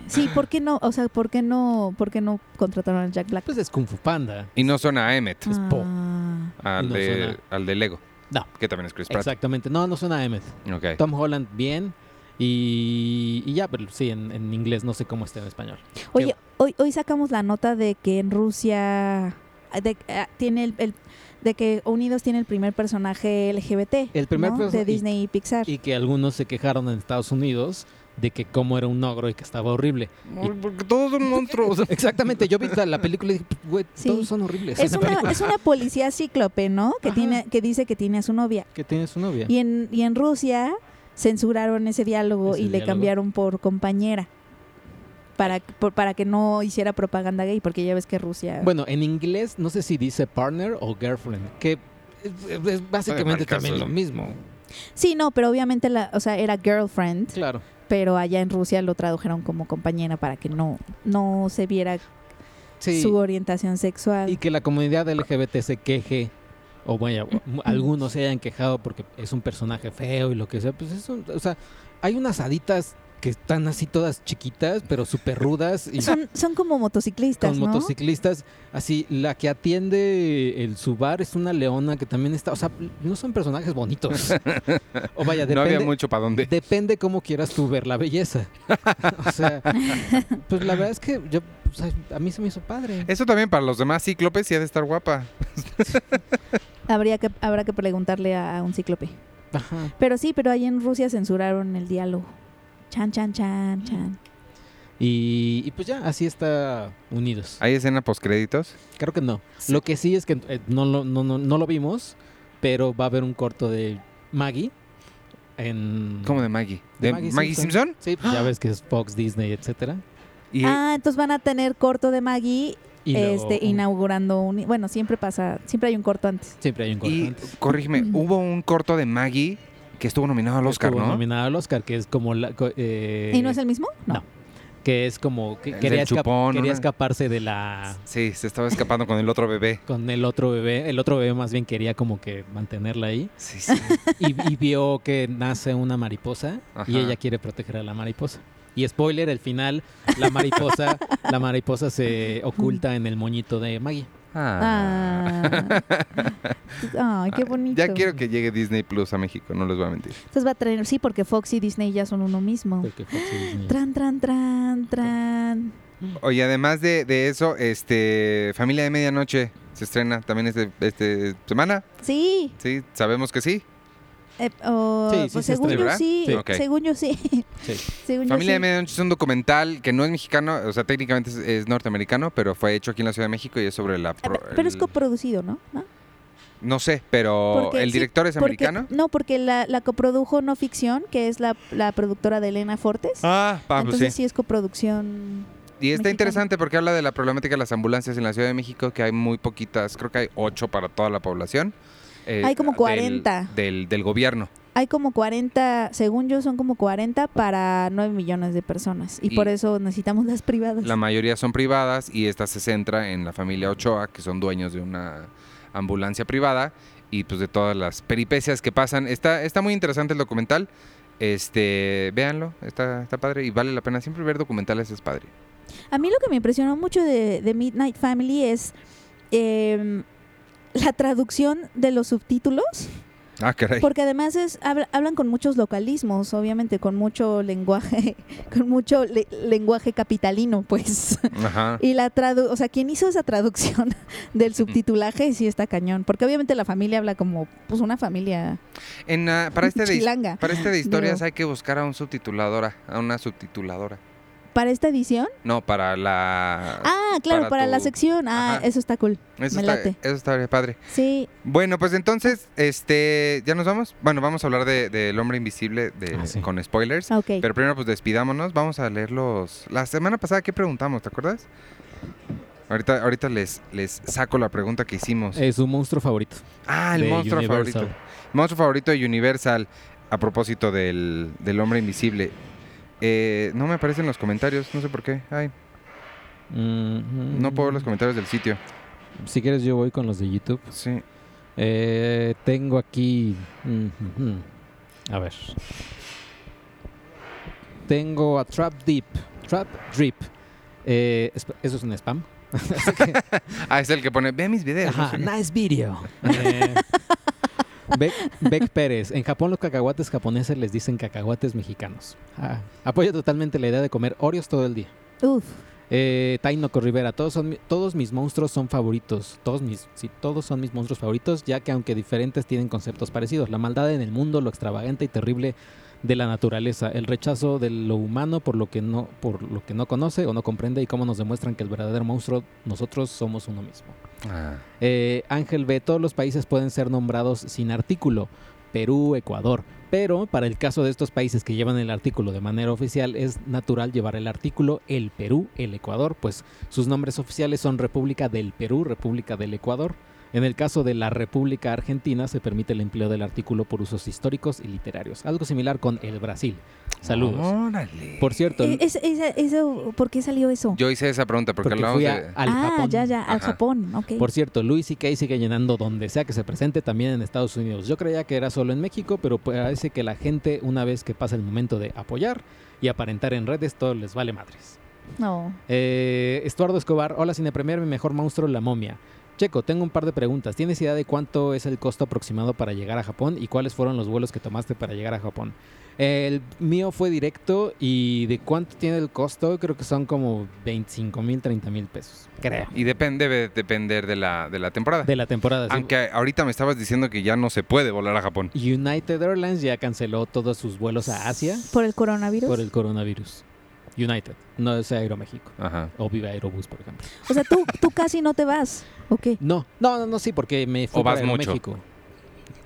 Sí, ¿por qué no? O sea, ¿por qué no, por qué no contrataron a Jack Black? Pues es Kung Fu Panda. Y no suena a Emmet, es Po. Ah, al, no de, al de Lego. No. Que también es Chris Pratt. Exactamente. No, no suena a Emmett. Ok. Tom Holland, bien. Y, y ya, pero sí, en, en inglés no sé cómo está en español. Oye, hoy, hoy sacamos la nota de que en Rusia de, ah, tiene el, el- de que Unidos tiene el primer personaje LGBT El primer ¿no? perso- de y- Disney y Pixar. Y que algunos se quejaron en Estados Unidos de que cómo era un ogro y que estaba horrible. Porque todos son monstruos. Exactamente, yo vi la, la película y dije, güey, Sí. todos son horribles. es, una, película. es una policía cíclope, ¿no? Que Ajá. tiene que dice que tiene a su novia. Que tiene su novia. Y en, y en Rusia censuraron ese diálogo Ese y le cambiaron por compañera. Para, por- para que no hiciera propaganda gay, porque ya ves que Rusia... Bueno, en inglés no sé si dice partner o girlfriend, que es, es básicamente también lo mismo. Sí, no, pero obviamente la, o sea, era girlfriend, Claro. Pero allá en Rusia lo tradujeron como compañera para que no, no se viera Sí. su orientación sexual. Y que la comunidad LGBT se queje o vaya, o- algunos se hayan quejado porque es un personaje feo y lo que sea, pues es un- o sea, hay unas haditas que están así todas chiquitas, pero súper rudas y Son, son como motociclistas, ¿no? motociclistas. Así, la que atiende el Subar es una leona que también está, o sea, no son personajes bonitos. o vaya, no había depende, mucho para dónde. depende cómo quieras tú ver la belleza. o sea, pues la verdad es que yo, o sea, a mí se me hizo padre. Eso también para los demás cíclopes sí ha de estar guapa. Habría que, habrá que preguntarle a, a un cíclope. Ajá. Pero sí, pero ahí en Rusia censuraron el diálogo. Chan, chan, chan, chan. Y, y pues ya, así está Unidos. ¿Hay escena postcréditos? Creo que no. Lo que sí es que eh, no, lo, no, no, no lo vimos, pero va a haber un corto de Maggie. En... ¿Cómo de Maggie? De ¿De Maggie Maggie, Simpson. Simpson? Sí, pues ya ves que es Fox, Disney, etcétera. Y, Ah, entonces van a tener corto de Maggie Y luego este, un- inaugurando un... Bueno, siempre pasa, siempre hay un corto antes. Siempre hay un corto y antes. corrígeme, hubo un corto de Maggie que estuvo nominado al Oscar, Estuvo ¿no? nominado al Oscar, que es como la... eh, ¿Y no es el mismo? no. Que es como... Que quería quería escaparse de la... Sí, se estaba escapando con el otro bebé. Con el otro bebé. El otro bebé más bien quería como que mantenerla ahí. Sí, sí. y, y vio que nace una mariposa y ella quiere proteger a la mariposa. Y spoiler, el final, la mariposa, la mariposa se oculta en el moñito de Maggie. Ah. Ah. Ay, qué bonito. Ya quiero que llegue Disney Plus a México, no les voy a mentir. Entonces va a traer, sí, porque Fox y Disney ya son uno mismo. Tran, tran, tran, tran. Oye, además de, de eso, este Familia de Medianoche se estrena también este, este semana. Sí, Sí, sabemos que sí. Eh, oh, Sí, sí pues se según yo ¿verdad? sí, Sí. Ok. según yo sí. Sí. Según yo Familia de. Medianoche es un documental que no es mexicano, o sea, técnicamente es, es norteamericano, pero fue hecho aquí en la Ciudad de México y es sobre la... Pro- pe- Pero es coproducido, ¿no? ¿No? No sé, pero Porque el sí, director es Porque- americano. no, porque la, la coprodujo No Ficción, que es la, la productora de Elena Fortes. Ah, Entonces sí. sí es coproducción. Y está interesante porque habla de la problemática de las ambulancias en la Ciudad de México, que hay muy poquitas, creo que hay ocho para toda la población. Eh, Hay como del- 40. Del, del gobierno. Hay como 40, según yo son como 40 para 9 millones de personas. Y, Y- por eso necesitamos las privadas. La mayoría son privadas y esta se centra en la familia Ochoa, que son dueños de una ambulancia privada y pues de todas las peripecias que pasan. Está, está muy interesante el documental. Este, véanlo, está, está padre y vale la pena. Siempre ver documentales es padre. A mí lo que me impresionó mucho de, de Midnight Family es em, la traducción de los subtítulos, Ah, caray. porque además es habla- hablan con muchos localismos, obviamente con mucho lenguaje, con mucho le- lenguaje capitalino, pues. Ajá. Y la tradu o sea, quien hizo esa traducción del subtitulaje sí está cañón, porque obviamente la familia habla como pues una familia En, ah, para este de, his- chilanga. para este de historias Digo. hay que buscar a un subtituladora, a una subtituladora. Para esta edición? No, para la... Ah, claro, para para, la sección. Ah, Ajá. eso está cool. eso, me está, late. eso está padre. Sí, Bueno, pues entonces, este, ¿ya nos vamos? Bueno, vamos a hablar de, de El Hombre Invisible de, Ah, sí. con spoilers. ok. Pero primero, pues despidámonos. Vamos a leer los... La semana pasada, ¿qué preguntamos? ¿Te acuerdas? Ahorita, ahorita les, les saco la pregunta que hicimos. Es su monstruo favorito. ah, el de monstruo Universal. favorito. Monstruo favorito de Universal. A propósito del, del Hombre Invisible. Eh, no me aparecen los comentarios, no sé por qué. Ay, Mm, no puedo ver los comentarios del sitio. Si quieres yo voy con los de YouTube. Sí. Eh, tengo aquí... mm. A ver. Tengo a Trap Deep. Trap Drip. Eh, eso es un spam. Que- Ah, es el que pone, ve mis videos. no Ajá, sé qué". nice video. Eh, Beck, Beck Pérez. En Japón los cacahuates japoneses les dicen cacahuates mexicanos. Ah, apoyo totalmente la idea de comer Oreos todo el día. Uf. Eh, Tainoco Rivera, todos, son, todos mis monstruos son favoritos. Todos mis, sí, todos son mis monstruos favoritos, ya que aunque diferentes tienen conceptos parecidos. La maldad en el mundo, lo extravagante y terrible de la naturaleza, el rechazo de lo humano por lo que no, por lo que no conoce o no comprende y cómo nos demuestran que el verdadero monstruo nosotros somos uno mismo. Ah, Eh, Ángel B, todos los países pueden ser nombrados sin artículo. Perú, Ecuador. Pero para el caso de estos países que llevan el artículo de manera oficial, es natural llevar el artículo el Perú, el Ecuador, pues sus nombres oficiales son República del Perú, República del Ecuador. En el caso de la República Argentina se permite el empleo del artículo por usos históricos y literarios. Algo similar con el Brasil. Saludos. Órale. Por cierto, Eh, es- eso, ¿Por qué salió eso? Yo hice esa pregunta porque, porque hablamos fui a- de... al ah, Japón. ya, ya, al. Japón, ok. Por cierto, Louis C.K. sigue llenando donde sea que se presente, también en Estados Unidos. Yo creía que era solo en México, pero parece que la gente, una vez que pasa el momento de apoyar y aparentar en redes, todo les vale madres. No. Eh, Estuardo Escobar, hola Cine Premier, mi mejor monstruo, la momia. Checo, tengo un par de preguntas. ¿Tienes idea de cuánto es el costo aproximado para llegar a Japón y cuáles fueron los vuelos que tomaste para llegar a Japón? El mío fue directo y de cuánto tiene el costo, creo que son como 25 mil, 30 mil pesos. Creo. Y depende, debe depender de la, de la temporada. De la temporada. sí. Aunque ahorita me estabas diciendo que ya no se puede volar a Japón. United Airlines ya canceló todos sus vuelos a Asia ¿Por el coronavirus? por el coronavirus. United, no es Aeroméxico. Ajá. O Viva Aerobús, por ejemplo. O sea, tú, tú casi no te vas, ¿o qué? No, no, no, no, sí, porque me fui O vas para mucho. Aeroméxico.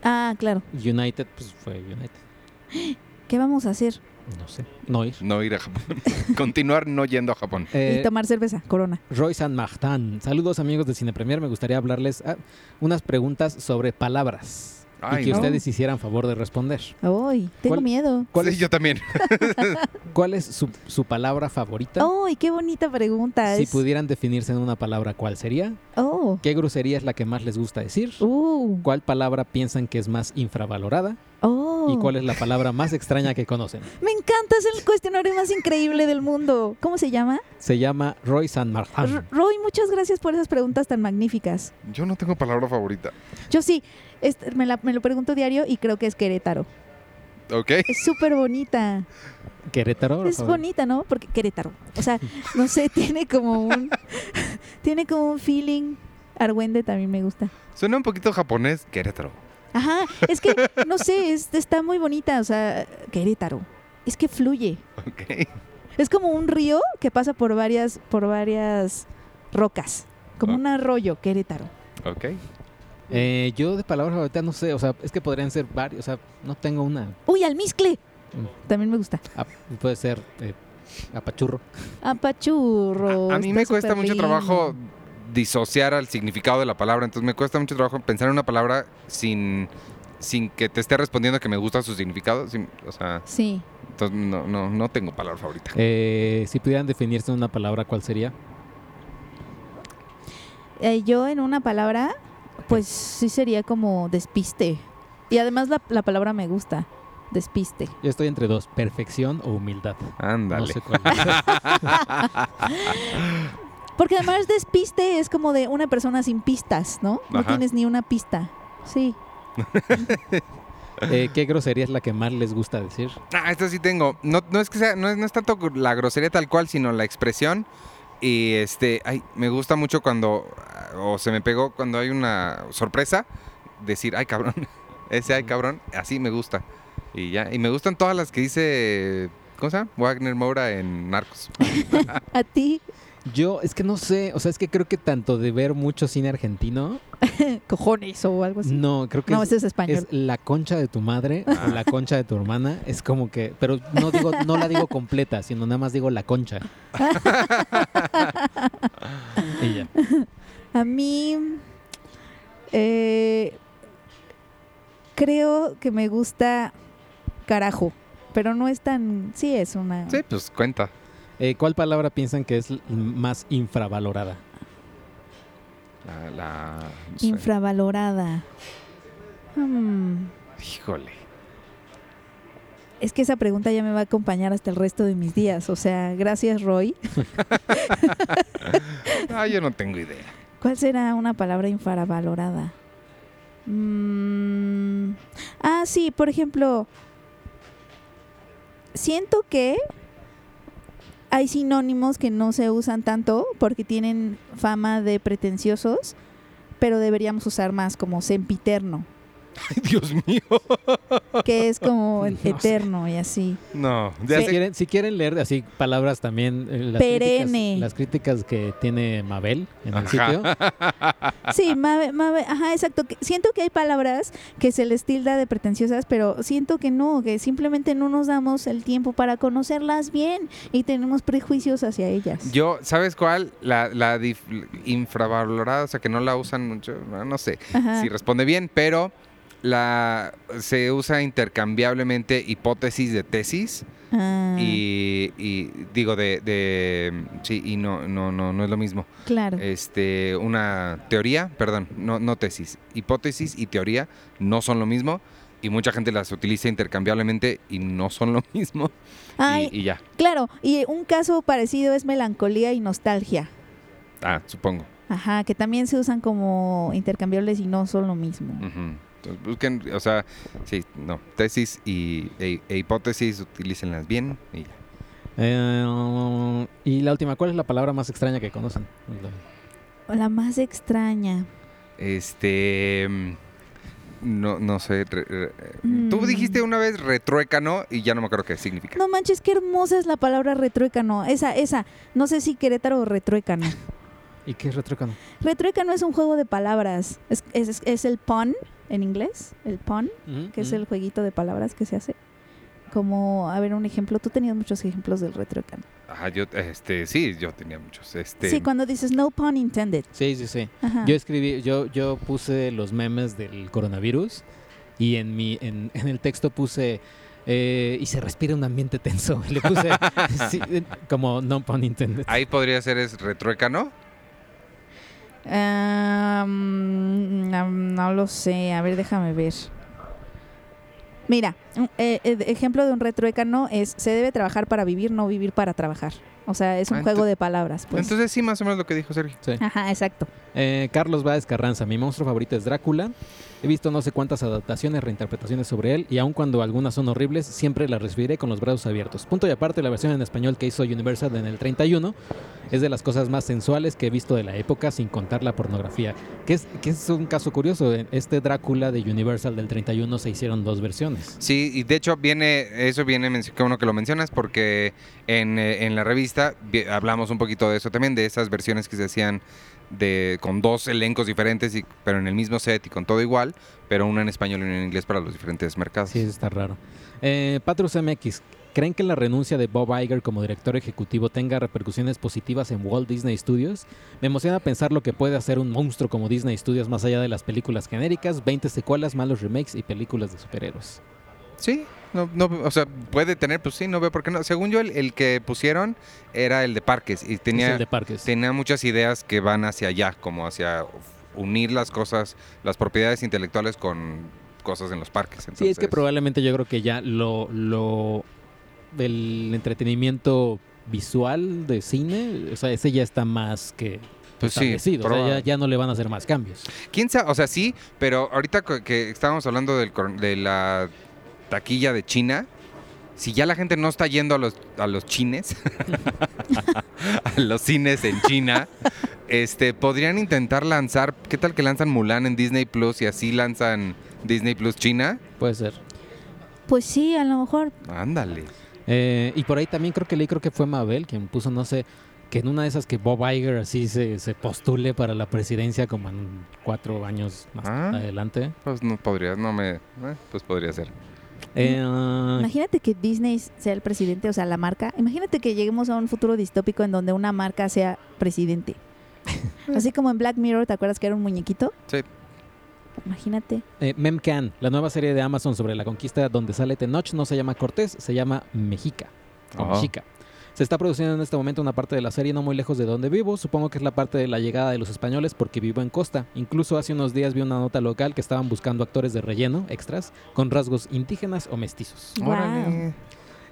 Ah, claro. United, pues fue United. ¿Qué vamos a hacer? No sé, no ir. No ir a Japón. Continuar no yendo a Japón. Eh, y tomar cerveza, corona. Roy San Martin. Saludos amigos de Cine Premier. Me gustaría hablarles ah, unas preguntas sobre palabras. Ay, y que no. ustedes hicieran favor de responder. Ay, tengo ¿Cuál- miedo. ¿Cuál Sí, es, yo también. cuál es su, su palabra favorita? Ay, qué bonita pregunta. si pudieran definirse en una palabra, ¿cuál sería? Oh. ¿Qué grosería es la que más les gusta decir? Uh. ¿Cuál palabra piensan que es más infravalorada? Oh. ¿Y cuál es la palabra más extraña que conocen? Me encanta, es el cuestionario más increíble del mundo. ¿Cómo se llama? Se llama Roy San Roy, muchas gracias por esas preguntas tan magníficas. Yo no tengo palabra favorita. Yo sí, me, la- me lo pregunto diario y creo que es Querétaro. ¿Ok? Es súper bonita. Querétaro. Es bonita, ¿no? Porque Querétaro. O sea, no sé, tiene como un. tiene como un feeling. Argüende también me gusta. Suena un poquito japonés. Querétaro. Ajá, es que, no sé, es- está muy bonita. O sea, Querétaro. Es que fluye. Ok. Es como un río que pasa por varias, por varias rocas. Como Ah. un arroyo, Querétaro. Ok. Eh, yo de palabra favorita no sé, o sea, es que podrían ser varios, o sea, no tengo una. ¡Uy, almizcle! Mm. También me gusta. Ah, puede ser eh, apachurro. Apachurro. A, a mí me cuesta mucho lindo. trabajo disociar al significado de la palabra. Entonces me cuesta mucho trabajo pensar en una palabra sin, sin que te esté respondiendo que me gusta su significado. sin- o sea, Sí. entonces no, no, no tengo palabra favorita. Eh, si pudieran definirse en una palabra, ¿cuál sería? Eh, yo en una palabra, pues sí sería como despiste. Y además la, la palabra me gusta. Despiste. Yo estoy entre dos, perfección o humildad. Ándale. No sé cuál. Porque además despiste es como de una persona sin pistas, ¿no? No Ajá. tienes ni una pista. Sí. Eh, ¿Qué grosería es la que más les gusta decir? Ah, esto sí tengo. No, no es que sea, no es, no es tanto la grosería tal cual, sino la expresión. Y este, ay, me gusta mucho cuando, o se me pegó cuando hay una sorpresa, decir, ay cabrón, ese ay cabrón, así me gusta. Y ya, y me gustan todas las que dice, ¿cómo se llama? Wagner Moura en Narcos. A ti, Yo, es que no sé, o sea, es que creo que tanto de ver mucho cine argentino, cojones o algo así. no, creo que No, es, ese es español. es la concha de tu madre o la concha de tu hermana, es como que, pero no digo, no la digo completa, sino nada más digo la concha. y ya. A mí, eh, creo que me gusta carajo, pero no es tan... Sí, es una... Sí, pues cuenta. Eh, ¿Cuál palabra piensan que es más infravalorada? La, la- no sé. Infravalorada. Hmm, Híjole. Es que esa pregunta ya me va a acompañar hasta el resto de mis días. O sea, gracias Roy. Ah, yo no tengo idea. ¿Cuál será una palabra infravalorada? Mm, ah, sí, por ejemplo, siento que hay sinónimos que no se usan tanto porque tienen fama de pretenciosos, pero deberíamos usar más como sempiterno. Ay, Dios mío. que es como No sé. eterno y así. No, ya Si quieren, si quieren leer así palabras también, eh, las Perenne. críticas, las críticas que tiene Mabel en el Ajá. sitio, Sí, Mabe- Mabe- ajá, exacto. Siento que hay palabras que se les tilda de pretenciosas, pero siento que no, que simplemente no nos damos el tiempo para conocerlas bien y tenemos prejuicios hacia ellas. Yo, ¿sabes cuál? La, la infravalorada, o sea, que no la usan mucho, no, no sé Ajá. si responde bien, pero la se usa intercambiablemente hipótesis de tesis Ah, y, y digo de, de sí y no no no no es lo mismo. claro. Este una teoría, perdón, no no tesis, hipótesis y teoría no son lo mismo y mucha gente las utiliza intercambiablemente y no son lo mismo Ay, y, y ya. claro. Y un caso parecido es melancolía y nostalgia. Ah, supongo. Ajá, que también se usan como intercambiables y no son lo mismo. Ujú. Entonces, busquen, o sea, sí, no, tesis y, e, e hipótesis, utilícenlas bien y ya. Eh, y la última, ¿cuál es la palabra más extraña que conocen? La más extraña. Este, mm, no, no sé, re- re- tú Mm. dijiste una vez retruécano y ya no me acuerdo qué significa. No manches, qué hermosa es la palabra retruécano. Esa, esa. No sé si Querétaro o retruécano. ¿Y qué es retrócano? Retruécano es un juego de palabras. Es, es- es el pun en inglés. El pun, que es el jueguito de palabras que se hace. Como, a ver, un ejemplo. Tú tenías muchos ejemplos del retruécano. Ajá, yo, este, sí, yo tenía muchos, este. Sí, cuando dices no pun intended. Sí, sí, sí. Ajá. Yo escribí, yo, yo puse los memes del coronavirus y en mi, en, en el texto puse eh, y se respira un ambiente tenso. Le puse sí, como no pun intended. Ahí podría ser es retruécano. Mm, no, no lo sé. A ver, déjame ver. Mira, eh, eh, ejemplo de un retruécano es se debe trabajar para vivir, no vivir para trabajar. O sea, es un Ah, juego de palabras. Pues. Entonces sí, más o menos lo que dijo Sergio. Sí. Ajá, exacto. Eh, Carlos Báez Carranza, mi monstruo favorito es Drácula. He visto no sé cuántas adaptaciones, reinterpretaciones sobre él y aun cuando algunas son horribles, siempre las recibiré con los brazos abiertos. Punto y aparte, la versión en español que hizo Universal en el 31 es de las cosas más sensuales que he visto de la época sin contar la pornografía. Que es, que es un caso curioso. Este Drácula de Universal del 31 se hicieron dos versiones. Sí, y de hecho viene, eso viene, qué bueno que lo mencionas, porque en, eh, en la revista vi- hablamos un poquito de eso también, de esas versiones que se hacían de, con dos elencos diferentes, pero en el mismo set y con todo igual, pero una en español y una en inglés para los diferentes mercados. Sí, eso está raro. Eh, Patrus MX, ¿creen que la renuncia de Bob Iger como director ejecutivo tenga repercusiones positivas en Walt Disney Studios? Me emociona pensar lo que puede hacer un monstruo como Disney Studios más allá de las películas genéricas, 20 secuelas, malos remakes y películas de superhéroes. Sí, no, no, o sea, puede tener, pues sí, no veo por qué no. Según yo, el, el que pusieron era el de parques y tenía, el de parques. tenía muchas ideas que van hacia allá, como hacia unir las cosas, las propiedades intelectuales con cosas en los parques. Sí, es que entonces- probablemente yo creo que ya lo, lo del entretenimiento visual de cine, o sea, ese ya está más que Pues sí, establecido. o sea, ya, ya no le van a hacer más cambios. ¿Quién sabe? O sea, sí, pero ahorita que estábamos hablando del de la taquilla de China, si ya la gente no está yendo a los, a los chines, a los cines en China, este, podrían intentar lanzar, ¿qué tal que lanzan Mulan en Disney Plus y así lanzan Disney Plus China? Puede ser. Pues sí, a lo mejor. Ándale. Eh, y por ahí también creo que leí, creo que fue Mabel quien puso, no sé, que en una de esas que Bob Iger así se, se postule para la presidencia como en cuatro años más Ah. adelante. Pues no podría, no me, eh, pues podría ser. Eh, Imagínate que Disney sea el presidente, o sea, la marca. Imagínate que lleguemos a un futuro distópico en donde una marca sea presidente. Así como en Black Mirror, ¿te acuerdas que era un muñequito? Sí. Imagínate. eh, Memcan, la nueva serie de Amazon sobre la conquista donde sale Tenoch, no se llama Cortés, se llama Mexica. O. Mexica. Se está produciendo en este momento una parte de la serie no muy lejos de donde vivo. Supongo que es la parte de la llegada de los españoles porque vivo en Costa. Incluso hace unos días vi una nota local que estaban buscando actores de relleno, extras, con rasgos indígenas o mestizos. Wow.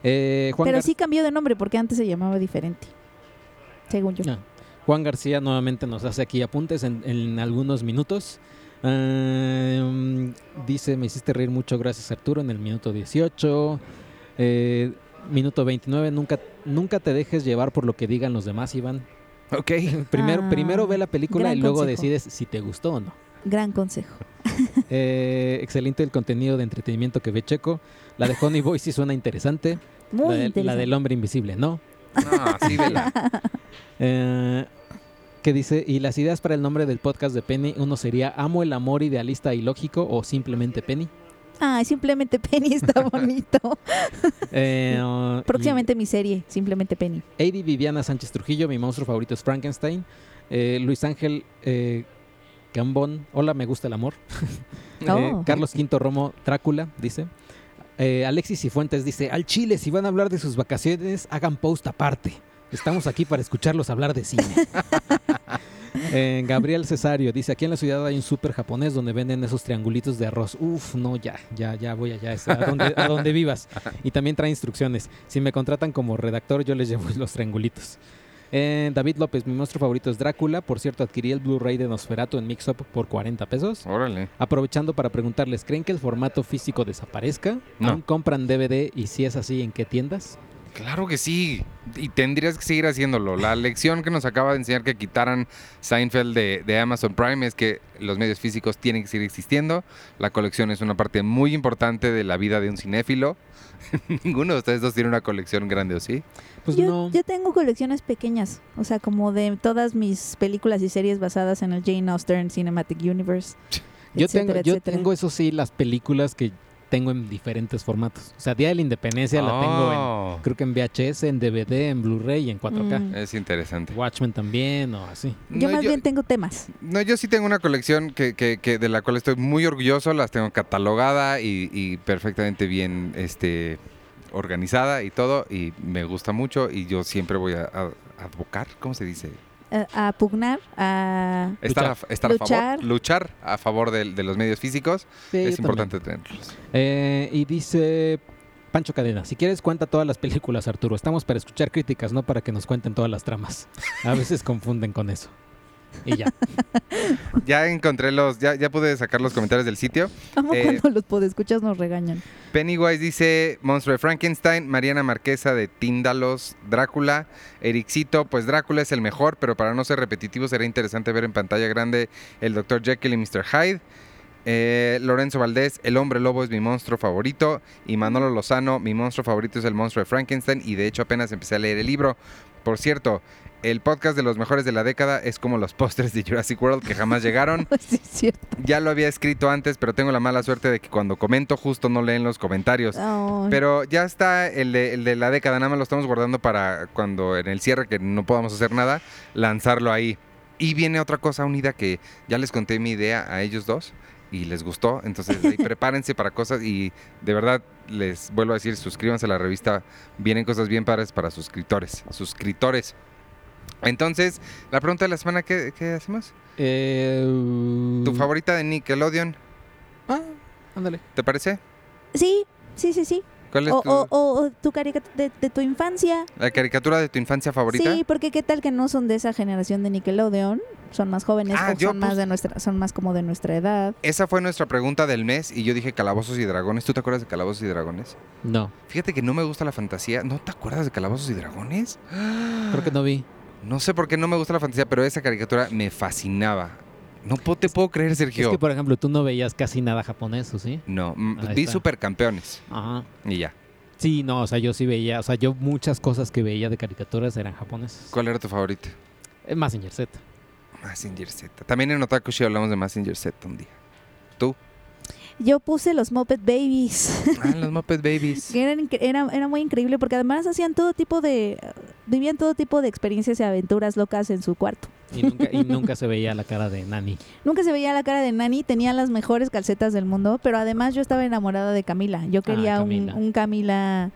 Eh, Juan, Pero Gar- sí cambió de nombre porque antes se llamaba diferente. Según yo. Ah. Juan García nuevamente nos hace aquí apuntes en, en algunos minutos. Ah, dice, me hiciste reír mucho, gracias Arturo, en el minuto 18. Eh, minuto 29, nunca, nunca te dejes llevar por lo que digan los demás, Iván. Ok. Primero, Ah, primero ve la película y luego consejo. decides si te gustó o no. Gran consejo. Eh, excelente el contenido de entretenimiento que ve Checo. La de Honey Boy sí suena interesante. Muy la, de- la interesante. del hombre invisible, ¿no? No, sí, vela. Eh, que dice, y las ideas para el nombre del podcast de Penny, uno sería Amo el amor idealista y lógico o simplemente Penny. Ay, simplemente Penny está bonito. Eh, uh, Próximamente mi serie, simplemente Penny. Eddie Viviana Sánchez Trujillo, mi monstruo favorito es Frankenstein. Eh, Luis Ángel eh, Gambón, hola, me gusta el amor. Eh, Oh. Carlos Quinto Romo, Drácula, dice. Alexis Cifuentes dice, al Chile, si van a hablar de sus vacaciones, hagan post aparte. Estamos aquí para escucharlos hablar de cine. Eh, Gabriel Cesario dice, aquí en la ciudad hay un súper japonés donde venden esos triangulitos de arroz. Uf, no, ya, ya, ya voy allá, a donde, a donde vivas. Y también trae instrucciones. Si me contratan como redactor, yo les llevo los triangulitos. Eh, David López, mi monstruo favorito es Drácula. Por cierto, adquirí el Blu-ray de Nosferatu en Mix Up por 40 pesos. Órale. Aprovechando para preguntarles, ¿creen que el formato físico desaparezca? No. ¿Aún compran DVD? Y si es así, ¿en qué tiendas? Claro que sí. Y tendrías que seguir haciéndolo. La lección que nos acaba de enseñar que quitaran Seinfeld de, de Amazon Prime es que los medios físicos tienen que seguir existiendo. La colección es una parte muy importante de la vida de un cinéfilo. Ninguno de ustedes dos tiene una colección grande, ¿o sí? Pues yo, no. yo tengo colecciones pequeñas, o sea, como de todas mis películas y series basadas en el Jane Austen Cinematic Universe. Yo etcétera, tengo, yo etcétera. tengo eso sí, las películas que tengo en diferentes formatos. O sea, Día de la Independencia la tengo en, Oh, creo que en VHS, en DVD, en Blu-ray y en 4K. Mm. Es interesante. Watchmen también o así. Yo No, más bien tengo temas. No, yo sí tengo una colección que, que- que de la cual estoy muy orgulloso, las tengo catalogada y, y perfectamente bien este, organizada y todo, y me gusta mucho y yo siempre voy a, a- a advocar, ¿cómo se dice? A, pugnar, a... Estar, a, estar a Luchar. favor, luchar a favor de, los medios físicos, Sí, es también. importante tenerlos. Eh, y dice Pancho Cadena, si quieres cuenta todas las películas, Arturo. Estamos para escuchar críticas, no para que nos cuenten todas las tramas. A veces confunden con eso. Y ya. Ya encontré los, ya, ya pude sacar los comentarios del sitio. Amo Eh, cuando los podescuchas nos regañan. Pennywise dice Monstruo de Frankenstein, Mariana Marquesa de Tíndalos, Drácula, Ericito, pues Drácula es el mejor, pero para no ser repetitivo será interesante ver en pantalla grande el Dr. Jekyll y Mr. Hyde. Eh, Lorenzo Valdés, El hombre lobo es mi monstruo favorito. Y Manolo Lozano, mi monstruo favorito es el monstruo de Frankenstein. Y de hecho apenas empecé a leer el libro. Por cierto, el podcast de los mejores de la década es como los pósters de Jurassic World que jamás llegaron. sí, es cierto. Ya lo había escrito antes, pero tengo la mala suerte de que cuando comento justo no leen los comentarios. Pero ya está el de, el de la década, nada más lo estamos guardando para cuando en el cierre, que no podamos hacer nada, lanzarlo ahí. Y viene otra cosa unida que ya les conté mi idea a ellos dos y les gustó. Entonces ahí prepárense para cosas y de verdad les vuelvo a decir, suscríbanse a la revista. Vienen cosas bien padres para suscriptores. Suscriptores. Entonces, la pregunta de la semana, ¿qué, qué hacemos? Eh, ¿Tu favorita de Nickelodeon? Ah, ándale. ¿Te parece? Sí, sí, sí, sí. ¿Cuál es O, tu, o, o- o tu caricatura de, de tu infancia. la caricatura de tu infancia favorita? Sí, porque qué tal que no son de esa generación de Nickelodeon, son más jóvenes Ah, o yo son más puse- de nuestra, son más como de nuestra edad. Esa fue nuestra pregunta del mes y yo dije Calabozos y Dragones. ¿Tú te acuerdas de Calabozos y Dragones? No, Fíjate que no me gusta la fantasía. ¿No te acuerdas de Calabozos y Dragones? creo que no vi. No sé por qué no me gusta la fantasía, pero esa caricatura me fascinaba. No po- te puedo creer, Es Sergio. que, por ejemplo, tú no veías casi nada japonés, ¿o sí? No, Ahí vi está. supercampeones Ajá. y ya. Sí, no, o sea, yo sí veía, o sea, yo muchas cosas que veía de caricaturas eran japonesas. ¿Cuál era tu favorita? Eh, Mazinger Z. Massinger Z. También en Otakushi hablamos de Massinger Z un día. ¿Tú? Yo puse los Muppet Babies. Ah, los Muppet Babies. que eran incre- era, era muy increíble porque además hacían todo tipo de vivían todo tipo de experiencias y aventuras locas en su cuarto. Y nunca, y nunca se veía la cara de Nani. Nunca se veía la cara de Nani, tenía las mejores calcetas del mundo, pero además yo estaba enamorada de Camila. Yo quería un- Camila. Un, Camila.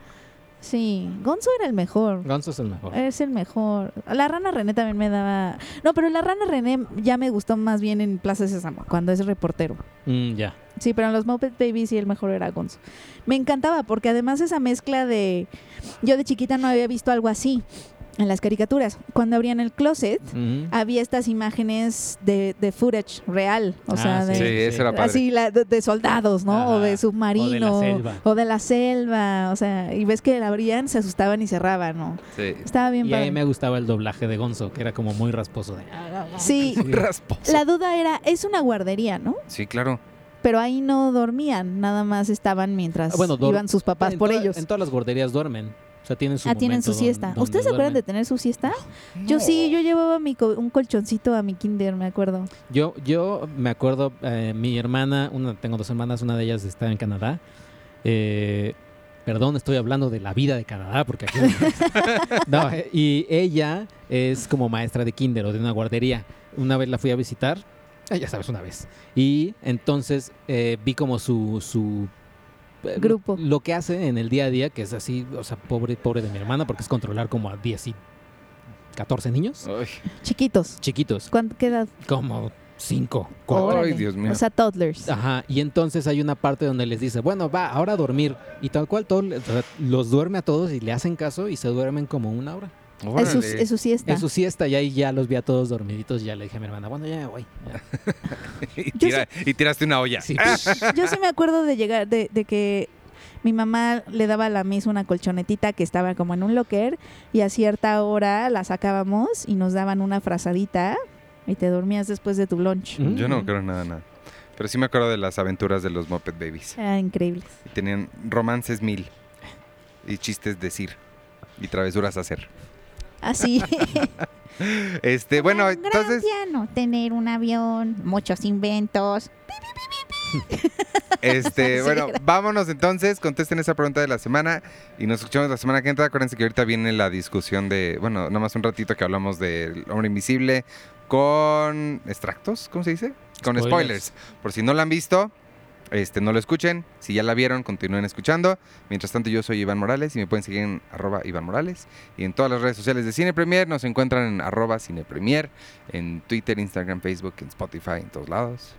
Sí, Gonzo era el mejor. Gonzo es el mejor. Es el mejor. La rana René también me daba. No, pero la rana René ya me gustó más bien en Plaza Sésamo, cuando es reportero. Mm, ya. Sí, pero en los Muppet Babies sí el mejor era Gonzo. Me encantaba porque además esa mezcla de... Yo de chiquita no había visto algo así. En las caricaturas. Cuando abrían el closet, había estas imágenes de, de footage real, o Ah, sea, de, Sí, eso era padre. así la- de, de soldados, ¿no? o de submarino, O de la selva. o de la selva, o sea, y ves que la abrían, se asustaban y cerraban, ¿no? Sí. Estaba bien Y a mí me gustaba el doblaje de Gonzo, que era como muy rasposo. De... Sí, Sí. Rasposo. la duda era, es una guardería, ¿no? Sí, claro. Pero ahí no dormían, nada más estaban mientras Ah, bueno, iban sus papás en por toda- ellos. En todas las guarderías duermen. O sea, tienen su Ah, tienen su siesta. donde ¿Ustedes se acuerdan de tener su siesta? Yo sí, yo llevaba mi co- un colchoncito a mi kinder, me acuerdo. Yo, yo me acuerdo, eh, mi hermana, una, tengo dos hermanas, una de ellas está en Canadá. Eh, perdón, estoy hablando de la vida de Canadá, porque aquí... no, eh, y ella es como maestra de kinder o de una guardería. Una vez la fui a visitar, ya sabes, una vez. Y entonces eh, vi como su... su Grupo. Lo que hace en el día a día, que es así, o sea, pobre, pobre de mi hermana, porque es controlar como a 10 y 14 niños Ay, Chiquitos. chiquitos, ¿Cuánto qué edad? como 5, Ay, 4. Órale. Dios mío. O sea, toddlers. Ajá, y entonces hay una parte donde les dice, bueno, va, ahora a dormir. Y tal cual, todo, los duerme a todos y le hacen caso y se duermen como una hora. Es su, Órale. es su siesta. Su siesta, y ahí ya los vi a todos dormiditos. Y ya le dije a mi hermana, bueno, ya me voy. ya". y, tira- y tiraste una olla. Sí. Yo sí me acuerdo de llegar, de, de que mi mamá le daba a la Miss una colchonetita que estaba como en un locker y a cierta hora la sacábamos y nos daban una frazadita y te dormías después de tu lunch. Mm. Yo no creo nada, nada. Pero sí me acuerdo de las aventuras de los Muppet Babies. Era increíble. Tenían romances mil. Y chistes decir. Y travesuras hacer. Así. Este, bueno, entonces, piano, tener un avión, muchos inventos. este, Sí, bueno, era. vámonos entonces, contesten esa pregunta de la semana y nos escuchamos la semana que entra. Acuérdense que ahorita viene la discusión de, bueno, nada más un ratito que hablamos del hombre invisible con extractos, ¿cómo se dice? Con spoilers. Spoilers. Por si no la han visto, este, no lo escuchen. Si ya la vieron, continúen escuchando. Mientras tanto, yo soy Iván Morales y me pueden seguir en arroba Iván Morales. Y en todas las redes sociales de Cine Premier nos encuentran en arroba Cine Premier, en Twitter, Instagram, Facebook, en Spotify, en todos lados.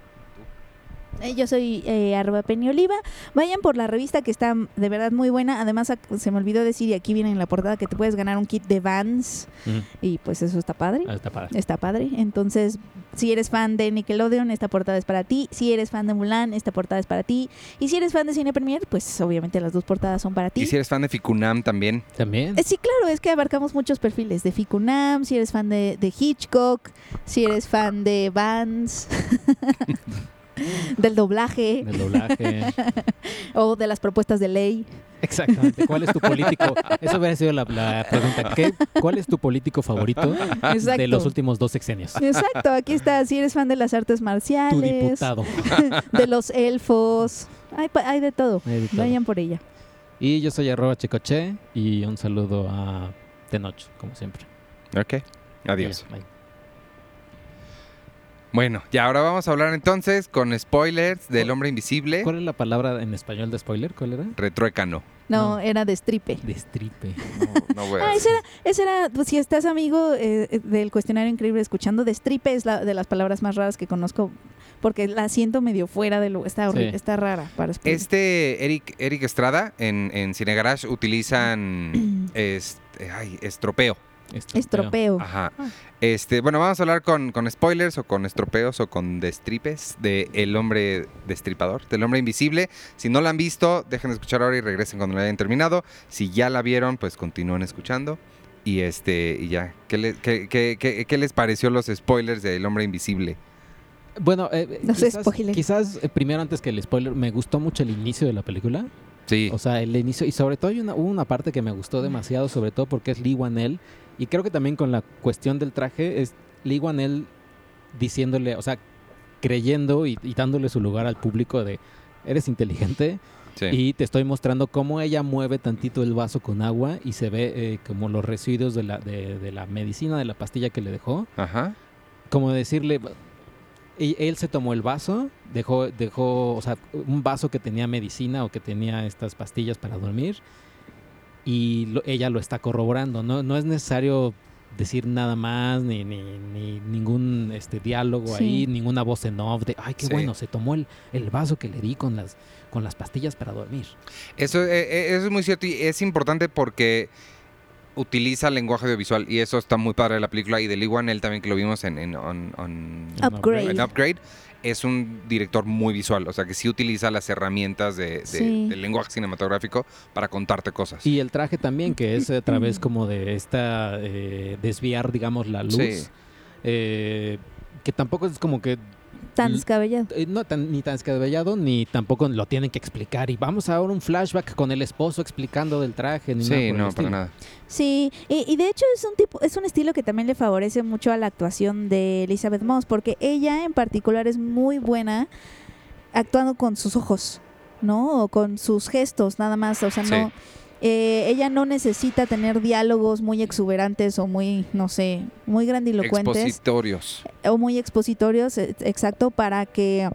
Eh, Yo soy eh, arroba Penny Oliva. Vayan por la revista que está de verdad muy buena. Además, se me olvidó decir, y aquí viene en la portada, que te puedes ganar un kit de Vans. Mm. Y pues eso está padre. Ah, está padre. Está padre. Entonces, si eres fan de Nickelodeon, esta portada es para ti. Si eres fan de Mulan, esta portada es para ti. Y si eres fan de Cine Premier, pues obviamente las dos portadas son para ti. Y si eres fan de Ficunam también, También. Eh, Sí, claro, es que abarcamos muchos perfiles de Ficunam, si eres fan de, de Hitchcock, si eres fan de Vans, del doblaje El doblaje. o de las propuestas de ley. Exactamente. ¿Cuál es tu político? Eso hubiera sido la, la pregunta. ¿Qué, ¿Cuál es tu político favorito Exacto. de los últimos dos sexenios? Exacto, aquí está, si eres fan de las artes Tu marciales, diputado. de los elfos, hay, hay de todo. Hay de todo. Vayan por ella. Y yo soy arroba chicoche y un saludo a Tenoch, como siempre. ok. Adiós. Bye. Bueno, y ahora vamos a hablar entonces con spoilers del hombre invisible. ¿Cuál es la palabra en español de spoiler? ¿Cuál era? Retruécano. No, No. era de stripe. Destripe. No, no voy a Ah, ese era, ese era pues, si estás amigo eh, del cuestionario increíble escuchando, de stripe es la de las palabras más raras que conozco, porque la siento medio fuera de lo, está horrible, Sí. está rara para spoiler. Este Eric, Eric Estrada en, en Cine Garage utilizan este, ay, estropeo. Estropeo. Ajá. Ah. Este, bueno, vamos a hablar con, con spoilers o con estropeos o con destripes de El hombre destripador, del hombre invisible. Si no la han visto, dejen de escuchar ahora y regresen cuando la hayan terminado. Si ya la vieron, pues continúen escuchando. Y este, y ya, ¿qué, le- qué- qué- qué- qué les pareció los spoilers de El hombre invisible? Bueno, eh, No se quizás, quizás, eh, primero antes que el spoiler, me gustó mucho el inicio de la película. Sí. O sea, el inicio, y sobre todo hay una, hubo una parte que me gustó demasiado, sobre todo porque es Lee Wanell. Y creo que también con la cuestión del traje es Lee Wanell diciéndole, o sea, creyendo y, y dándole su lugar al público de, eres inteligente sí. y te estoy mostrando cómo ella mueve tantito el vaso con agua y se ve eh, como los residuos de la, de, de la medicina, de la pastilla que le dejó Ajá. como decirle y él se tomó el vaso dejó dejó o sea un vaso que tenía medicina o que tenía estas pastillas para dormir y lo- ella lo está corroborando no no es necesario decir nada más ni, ni, ni ningún este diálogo Sí. ahí ninguna voz en off de ay qué Sí. bueno se tomó el, el vaso que le di con las con las pastillas para dormir Eso, eh, eh, eso es muy cierto y es importante porque utiliza lenguaje audiovisual y eso está muy padre de la película y de Lee Wanell también que lo vimos en, en- on- on- Upgrade. en Upgrade. Es un director muy visual, o sea que sí utiliza las herramientas de, de- Sí. del lenguaje cinematográfico para contarte cosas. Y el traje también, que es a través como de esta eh, desviar, digamos, la luz. Sí. eh, que tampoco es como que Tan descabellado. eh, no tan, ni tan descabellado, ni tampoco lo tienen que explicar. Y vamos ahora un flashback con el esposo explicando del traje. Ni Sí, no, para nada. Sí, y, y de hecho es un tipo, es un estilo que también le favorece mucho a la actuación de Elizabeth Moss, porque ella en particular es muy buena actuando con sus ojos, ¿no? O con sus gestos, nada más. O sea, Sí. no. Eh, ella no necesita tener diálogos muy exuberantes o muy, no sé, muy grandilocuentes Expositorios. o muy expositorios, eh, exacto, para que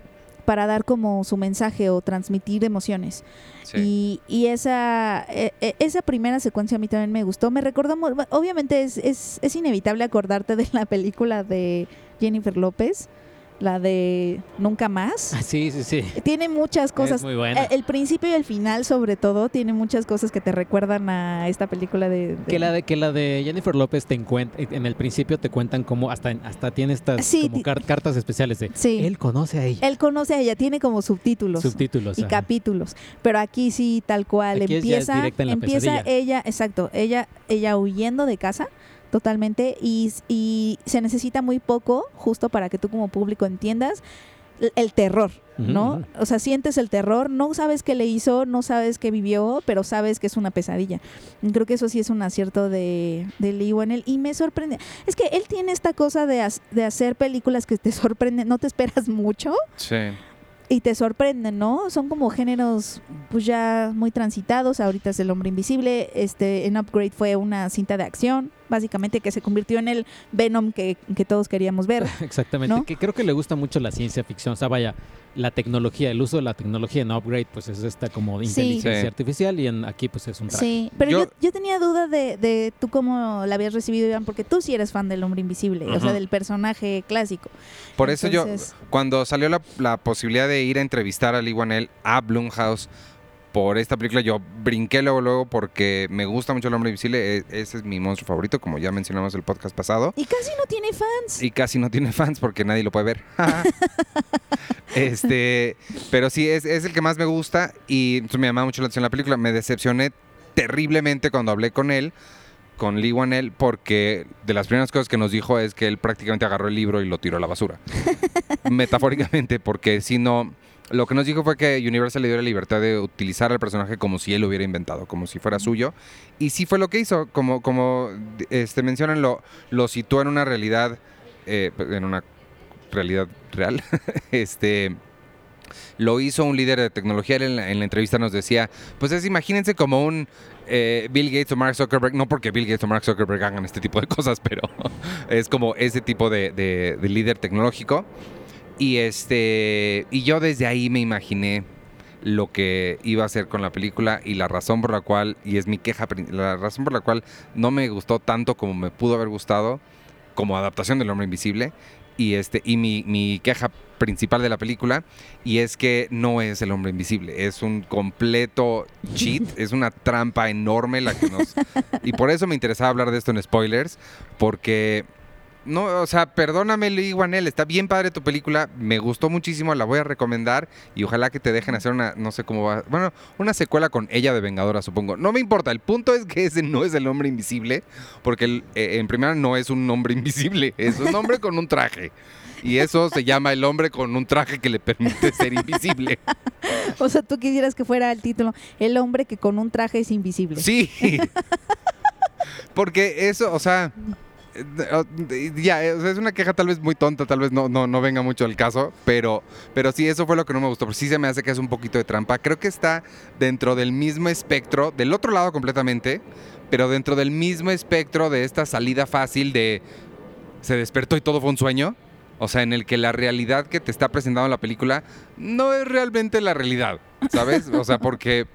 para dar como su mensaje o transmitir emociones. Sí. Y, y esa, e- e- esa primera secuencia a mí también me gustó. Me recordó, obviamente es, es, es inevitable acordarte de la película de Jennifer López, la de Nunca Más. Ah, Sí, sí, sí. Tiene muchas cosas. Es muy buena. Eh, El principio y el final, sobre todo, tiene muchas cosas que te recuerdan a esta película de... de- Que la de que la de Jennifer López te encuentra en el principio te cuentan cómo hasta hasta tiene estas Sí, como ti- car- cartas especiales de Sí. él conoce a ella. Él conoce a ella, tiene como subtítulos. Subtítulos. y ajá. capítulos. Pero aquí sí, tal cual, Aquí es- ya es empieza, directa en la empieza pesadilla. ella, exacto, ella, ella huyendo de casa totalmente y, y se necesita muy poco justo para que tú como público entiendas el- terror, ¿no? O sea, sientes el terror, no sabes qué le hizo, no sabes qué vivió, pero sabes que es una pesadilla. Y Creo que eso sí es un acierto de, de Lee Wanell y me sorprende. Es que él tiene esta cosa de, de hacer películas que te sorprenden, no te esperas mucho Sí. Y te sorprenden, ¿no? Son como géneros pues ya muy transitados. Ahorita es El Hombre Invisible. Este, en Upgrade fue una cinta de acción, básicamente que se convirtió en el Venom que, que todos queríamos ver. Exactamente. ¿no? Que creo que le gusta mucho la ciencia ficción. O sea, vaya, la tecnología, el uso de la tecnología en Upgrade, pues es esta como inteligencia Sí. artificial y en aquí pues es un traje. Sí, pero yo, Yo- yo tenía duda de, de tú cómo la habías recibido, Iván, porque tú sí eres fan del Hombre Invisible, o sea, del personaje clásico. Por eso yo, cuando salió la, la posibilidad de ir a entrevistar a Lee Wanell a Blumhouse por esta película, yo brinqué luego, luego porque me gusta mucho El Hombre Invisible. e- Ese es mi monstruo favorito, como ya mencionamos el podcast pasado. Y casi no tiene fans. Y casi no tiene fans porque nadie lo puede ver. este, pero sí, es, es el que más me gusta y entonces me llamaba mucho la atención la película. Me decepcioné terriblemente cuando hablé con él, con Lee Wanell, porque de las primeras cosas que nos dijo es que él prácticamente agarró el libro y lo tiró a la basura. Metafóricamente, porque si no... Lo que nos dijo fue que Universal le dio la libertad de utilizar al personaje como si él lo hubiera inventado, como si fuera suyo. Y sí fue lo que hizo, como, como este, mencionan, lo, lo situó en una realidad, eh, en una realidad real. este lo hizo un líder de tecnología. En la, en la entrevista nos decía, pues es, imagínense como un eh, Bill Gates o Mark Zuckerberg, no porque Bill Gates o Mark Zuckerberg hagan este tipo de cosas, pero es como ese tipo de, de- de líder tecnológico. Y este y yo desde ahí me imaginé lo que iba a hacer con la película y la razón por la cual, y es mi queja, la razón por la cual no me gustó tanto como me pudo haber gustado como adaptación del hombre invisible y este y mi, mi queja principal de la película y es que no es el hombre invisible es un completo cheat es una trampa enorme la que nos y por eso me interesaba hablar de esto en spoilers porque no, o sea, perdóname Lee Wanell, está bien padre tu película, me gustó muchísimo, la voy a recomendar y ojalá que te dejen hacer una, no sé cómo va, bueno, una secuela con ella de Vengadora, supongo. No me importa, el punto es que ese no es el hombre invisible, porque el- eh, en primera no es un hombre invisible, es un hombre con un traje. Y eso se llama el hombre con un traje que le permite ser invisible. O sea, tú quisieras que fuera el título, El hombre que con un traje es invisible. Sí. Porque eso, o sea, ya, es una queja tal vez muy tonta, tal vez no, no, no venga mucho al caso, pero, pero sí, eso fue lo que no me gustó. Pero sí se me hace que es un poquito de trampa. Creo que está dentro del mismo espectro, del otro lado completamente, pero dentro del mismo espectro de esta salida fácil de se despertó y todo fue un sueño. O sea, en el que la realidad que te está presentando la película no es realmente la realidad, ¿sabes? O sea, porque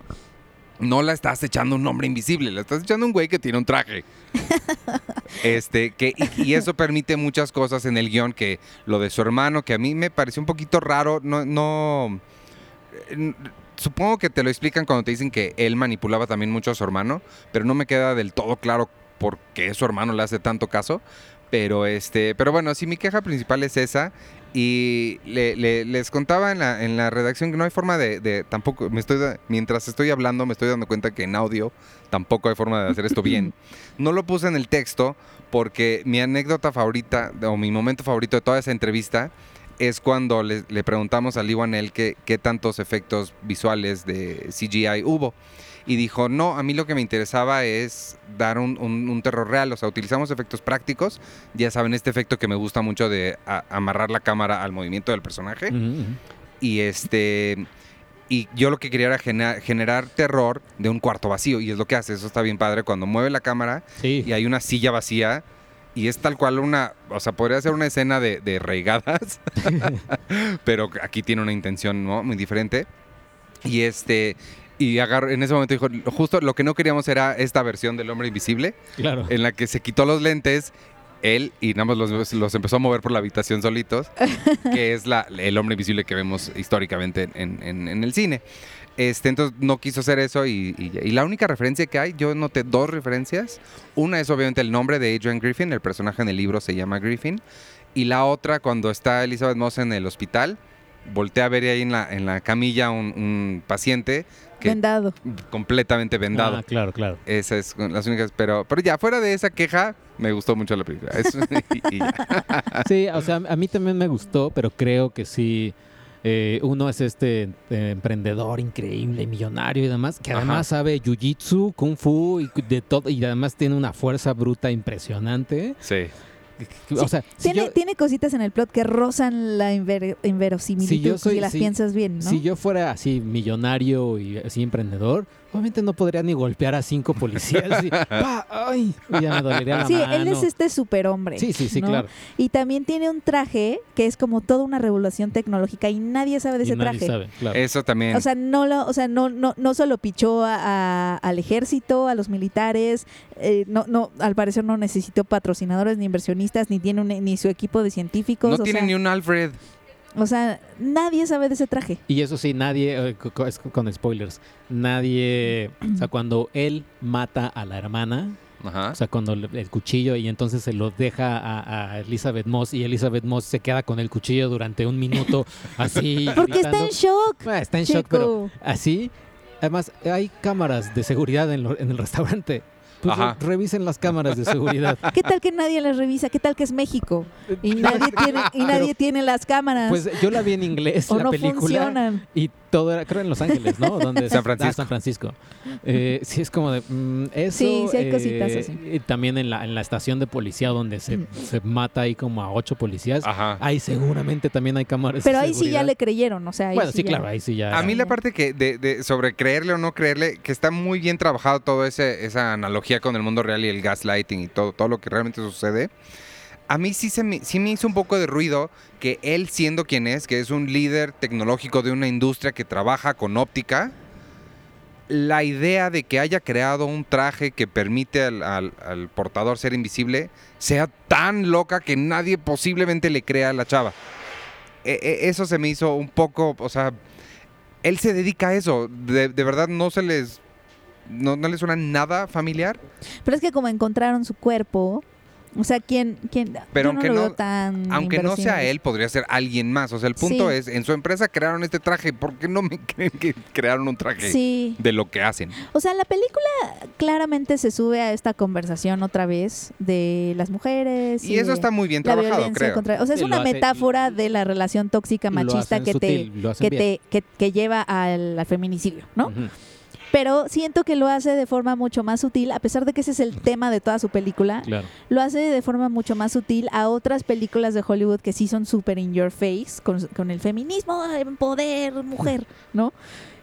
no la estás echando un hombre invisible, la estás echando un güey que tiene un traje. Este, que, y, y eso permite muchas cosas en el guion, que lo de su hermano, que a mí me pareció un poquito raro, no, no, eh, supongo que te lo explican cuando te dicen que él manipulaba también mucho a su hermano, pero no me queda del todo claro por qué su hermano le hace tanto caso. Pero este, pero bueno, sí, mi queja principal es esa. Y le- le- les contaba en la, en la redacción que no hay forma de, de- tampoco, me estoy, mientras estoy hablando me estoy dando cuenta que en audio tampoco hay forma de hacer esto bien. No lo puse en el texto porque mi anécdota favorita o mi momento favorito de toda esa entrevista es cuando le, le preguntamos a Lee Wanell qué, qué tantos efectos visuales de CGI hubo. Y dijo, no, a mí lo que me interesaba es dar un, un- un terror real. O sea, utilizamos efectos prácticos. Ya saben, este efecto que me gusta mucho de a- amarrar la cámara al movimiento del personaje. Ujú, ujú. Y este. Y yo lo que quería era gena- generar terror de un cuarto vacío. Y es lo que hace. Eso está bien padre. Cuando mueve la cámara Sí. y hay una silla vacía. Y es tal cual una. O sea, podría ser una escena de, de reigadas. pero aquí tiene una intención ¿no? muy diferente. Y este. Y agarró, en ese momento dijo, justo lo que no queríamos era esta versión del hombre invisible, Claro. en la que se quitó los lentes, él, y nada más los, los empezó a mover por la habitación solitos, que es la, el hombre invisible que vemos históricamente en, en- en el cine. Este, entonces no quiso hacer eso y, y- y la única referencia que hay, yo noté dos referencias. Una es obviamente el nombre de Adrian Griffin, el personaje en el libro se llama Griffin. Y la otra, cuando está Elizabeth Moss en el hospital, voltea a ver ahí en la, en la camilla un, un paciente que Vendado. completamente vendado. Ah, claro, claro. Esas son las únicas, pero, pero ya, fuera de esa queja, me gustó mucho la película. Eso, y- y ya. Sí, o sea, a mí también me gustó, pero creo que sí. eh, uno es este eh, emprendedor increíble, millonario y demás, que Ajá. además sabe jiu-jitsu, kung fu y de todo, y además tiene una fuerza bruta impresionante. Sí. O sea, si Tiene, yo, tiene cositas en el plot que rozan la inver- inverosimilitud Si yo soy- si las si- piensas bien, ¿no? si yo fuera así millonario y así emprendedor, obviamente no podría ni golpear a cinco policías. y, ¡pa! ¡Ay! Y ya me dolería la Sí, mano. él es este superhombre. Sí, sí, sí, ¿no? claro. Y también tiene un traje que es como toda una revolución tecnológica y nadie sabe de Y ese nadie traje. sabe, claro. Eso también. O sea, no lo, o sea, no, no, no solo pichó a- a- al ejército, a los militares, eh, no, no, al parecer no necesitó patrocinadores ni inversionistas, ni tiene un- ni su equipo de científicos. no o tiene sea, ni un Alfred. O sea, nadie sabe de ese traje. Y eso sí, nadie, eh, con spoilers, nadie, o sea, cuando él mata a la hermana, Ajá. o sea, cuando le- el cuchillo y entonces se lo deja a, a Elizabeth Moss y Elizabeth Moss se queda con el cuchillo durante un minuto así. Porque está en shock. Ah, está en shock, pero así. Además, hay cámaras de seguridad en, lo- en el restaurante. Pues, Ajá. revisen las cámaras de seguridad. ¿Qué tal que nadie las revisa? ¿Qué tal que es México? Y nadie tiene, y nadie tiene las cámaras. Pues yo la vi en inglés, o la no película. funcionan. Y todo era, creo en Los Ángeles, ¿no? Donde San Francisco. Ah, San Francisco. Eh, sí, es como de. mm, eso. Sí, sí hay cositas eh, así. y también en la, en la estación de policía donde se, Mm. se mata ahí como a ocho policías. Ajá. Ahí seguramente también hay cámaras. Pero de ahí sí ya le creyeron, o sea, ahí Bueno, sí, ya- claro, ahí sí ya. A mí la parte que de, de- sobre creerle o no creerle, que está muy bien trabajado todo ese, esa analogía con el mundo real y el gaslighting y todo, todo lo que realmente sucede. A mí sí, me, hizo un poco de ruido que él siendo quien es, que es un líder tecnológico de una industria que trabaja con óptica, la idea de que haya creado un traje que permite al, portador ser invisible sea tan loca que nadie posiblemente le crea a la chava. E- e- eso se me hizo un poco, o sea, él se dedica a eso. De, de verdad no se les, no, no les suena nada familiar. Pero es que como encontraron su cuerpo, o sea, ¿quién? quién Pero no aunque lo no- veo tan Aunque no sea él, podría ser alguien más. O sea, el punto Sí. es, en su empresa crearon este traje. ¿Por qué no me creen que crearon un traje Sí. de lo que hacen? O sea, la película claramente se sube a esta conversación otra vez de las mujeres. Y eso está muy bien la trabajado, violencia creo. contra. O sea, es una hace- metáfora de la relación tóxica machista que te, sutil, lo hacen que, te que, que lleva al, al feminicidio, ¿no? Pero siento que lo hace de forma mucho más sutil, a pesar de que ese es el tema de toda su película, Claro. lo hace de forma mucho más sutil a otras películas de Hollywood que sí son súper in your face, con, con el feminismo, el poder, mujer, ¿no?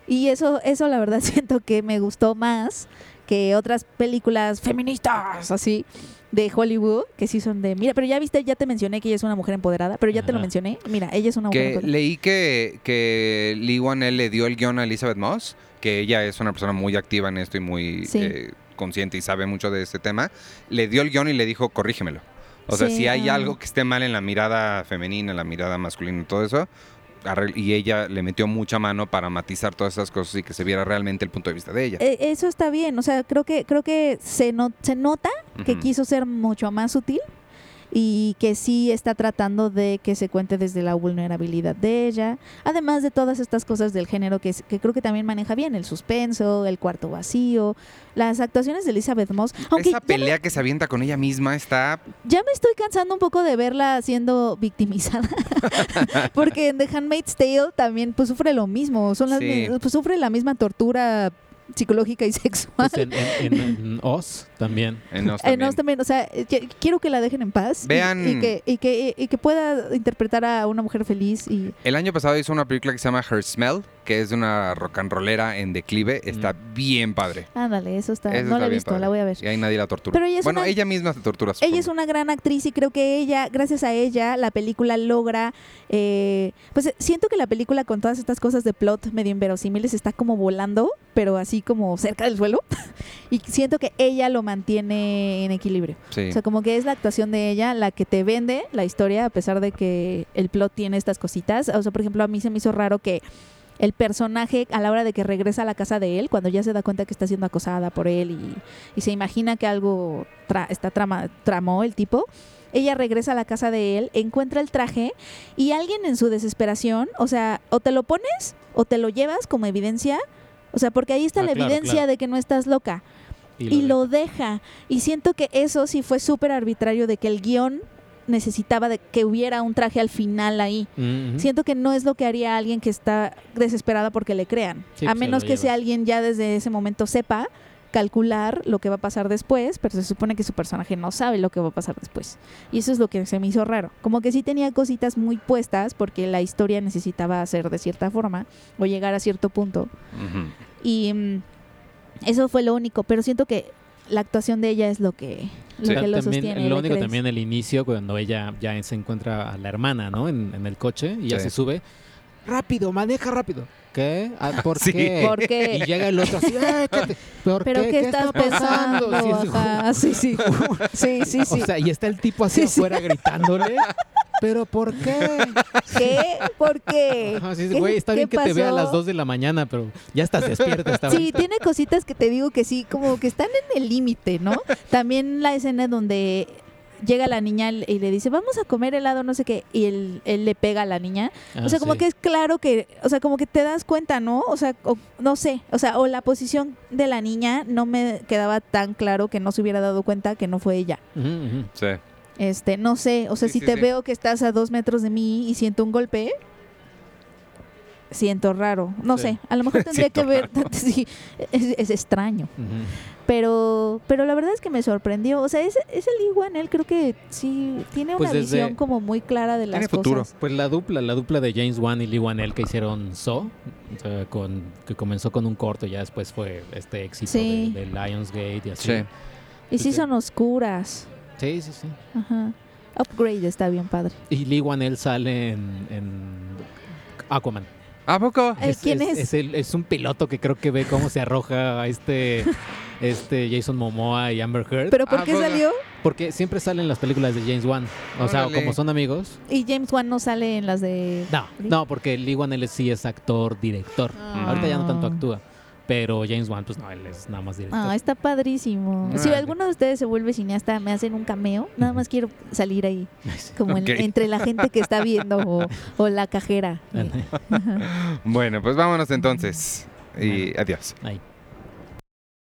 Y eso, eso la verdad siento que me gustó más que otras películas feministas, así, de Hollywood, que sí son de, mira, pero ya viste, ya te mencioné que ella es una mujer empoderada, pero ya te lo mencioné, mira, ella es una mujer Que empoderada. leí que, que Lee Wanell le dio el guion a Elizabeth Moss, que ella es una persona muy activa en esto y muy Sí. eh, consciente y sabe mucho de este tema. Le dio el guion y le dijo, corrígemelo. O sea, Sí, si hay algo que esté mal en la mirada femenina, en la mirada masculina y todo eso, y ella le metió mucha mano para matizar todas esas cosas y que se viera realmente el punto de vista de ella. Eh, eso está bien, o sea, creo que creo que se no- se nota que quiso ser mucho más sutil y que sí está tratando de que se cuente desde la vulnerabilidad de ella, además de todas estas cosas del género que, creo que también maneja bien, el suspenso, el cuarto vacío, las actuaciones de Elizabeth Moss, aunque Esa pelea que se avienta con ella misma está... ya me estoy cansando un poco de verla siendo victimizada, porque en The Handmaid's Tale también pues sufre lo mismo, son las Sí. pues, sufre la misma tortura psicológica y sexual. Pues en, en- en- en Oz también. en Oz también. no, también, o sea, quiero que la dejen en paz. y- Vean- Y, que, y, que, y que pueda interpretar a una mujer feliz. y El año pasado hizo una película que se llama Her Smell, que es de una rock and rollera en declive. Está bien padre. Ándale, eso está. Eso no está la he visto, padre. la voy a ver. Y ahí nadie la tortura. Pero ella es bueno, una- ella misma se tortura. Ella es supongo. una gran actriz y creo que ella, gracias a ella, la película logra. eh, pues siento que la película, con todas estas cosas de plot medio inverosímiles, está como volando, pero así como cerca del suelo. y siento que ella lo mantiene en equilibrio. Sí. O sea, como que es la actuación de ella la que te vende la historia, a pesar de que el plot tiene estas cositas. O sea, por ejemplo, a mí se me hizo raro que el personaje, a la hora de que regresa a la casa de él, cuando ya se da cuenta que está siendo acosada por él y, y se imagina que algo tra- está trama, tramó el tipo, ella regresa a la casa de él, encuentra el traje y alguien en su desesperación, o sea, o te lo pones o te lo llevas como evidencia. O sea, porque ahí está Ah, la claro, evidencia claro. de que no estás loca y lo deja. Y siento que eso sí fue súper arbitrario de que el guion necesitaba de que hubiera un traje al final ahí. Siento que no es lo que haría alguien que está desesperada porque le crean. Sí, a pues, se menos que sea alguien ya desde ese momento sepa calcular lo que va a pasar después, pero se supone que su personaje no sabe lo que va a pasar después. Y eso es lo que se me hizo raro. Como que sí tenía cositas muy puestas porque la historia necesitaba ser de cierta forma o llegar a cierto punto. Y mm, eso fue lo único, pero siento que la actuación de ella es lo que, lo Sí. que lo También, sostiene. lo ¿le único crees? también el inicio, cuando ella ya se encuentra a la hermana, ¿no? En, en el coche y ya Sí. se sube. Rápido, maneja rápido. ¿Qué? Ah, ¿Por Sí. qué? ¿Por qué? Y llega el otro así, "Ay, ¿qué te- ¿por ¿Pero qué? qué, estás está pasando?" pensando? Sí, Ajá, sí, sí. Sí, sí, sí. O sea, y está el tipo así Sí, sí. afuera gritándole. ¿Pero por qué? ¿Qué? ¿Por qué? Ajá, sí, ¿Qué- güey, está qué bien que te vea a las pasó? 2 de la mañana, pero ya estás despierta. Está Sí, tiene cositas que te digo que sí, como que están en el límite, ¿no? También la escena donde llega la niña y le dice, vamos a comer helado, no sé qué, y él, él le pega a la niña. Ah, o sea, como sí. que es claro que, o sea, como que te das cuenta, ¿no? O sea, o- no sé, o sea, o la posición de la niña no me quedaba tan claro que no se hubiera dado cuenta que no fue ella. Sí. Este, no sé, o sea, Sí, si sí, te sí. veo que estás a dos metros de mí y siento un golpe, siento raro. No Sí. sé, a lo mejor tendría que ver, sí, es, es extraño. Ujú. Pero, pero la verdad es que me sorprendió. O sea, ese, ese Lee Wan, él creo que sí tiene Pues una desde- visión como muy clara de las Tiene cosas. futuro. Pues la dupla, la dupla de James Wan y Lee Wanell que hicieron So, o sea, con, que comenzó con un corto, ya después fue este éxito Sí. de, de Lionsgate y así. Sí. Y sí son oscuras. sí, sí. sí. Ajá. Upgrade está bien padre. Y Lee Wanell sale en, en Aquaman. ¿A poco? Eh, ¿quién es? el- es un piloto que creo que ve cómo se arroja a este, este Jason Momoa y Amber Heard. ¿Pero por Ah, qué salió? porque siempre salen las películas de James Wan. O sea, Órale. como son amigos. Y James Wan no sale en las de... No, no, porque Lee Wanell sí es actor, director. Ah. Ahorita ya no tanto actúa. Pero James Wan, pues no, él es nada más director. Ah, está padrísimo. Si Órale. alguno de ustedes se vuelve cineasta, me hacen un cameo. Nada más quiero salir ahí, como en- entre la gente que está viendo o, o la cajera. Bueno, pues vámonos entonces. Y adiós. Ahí.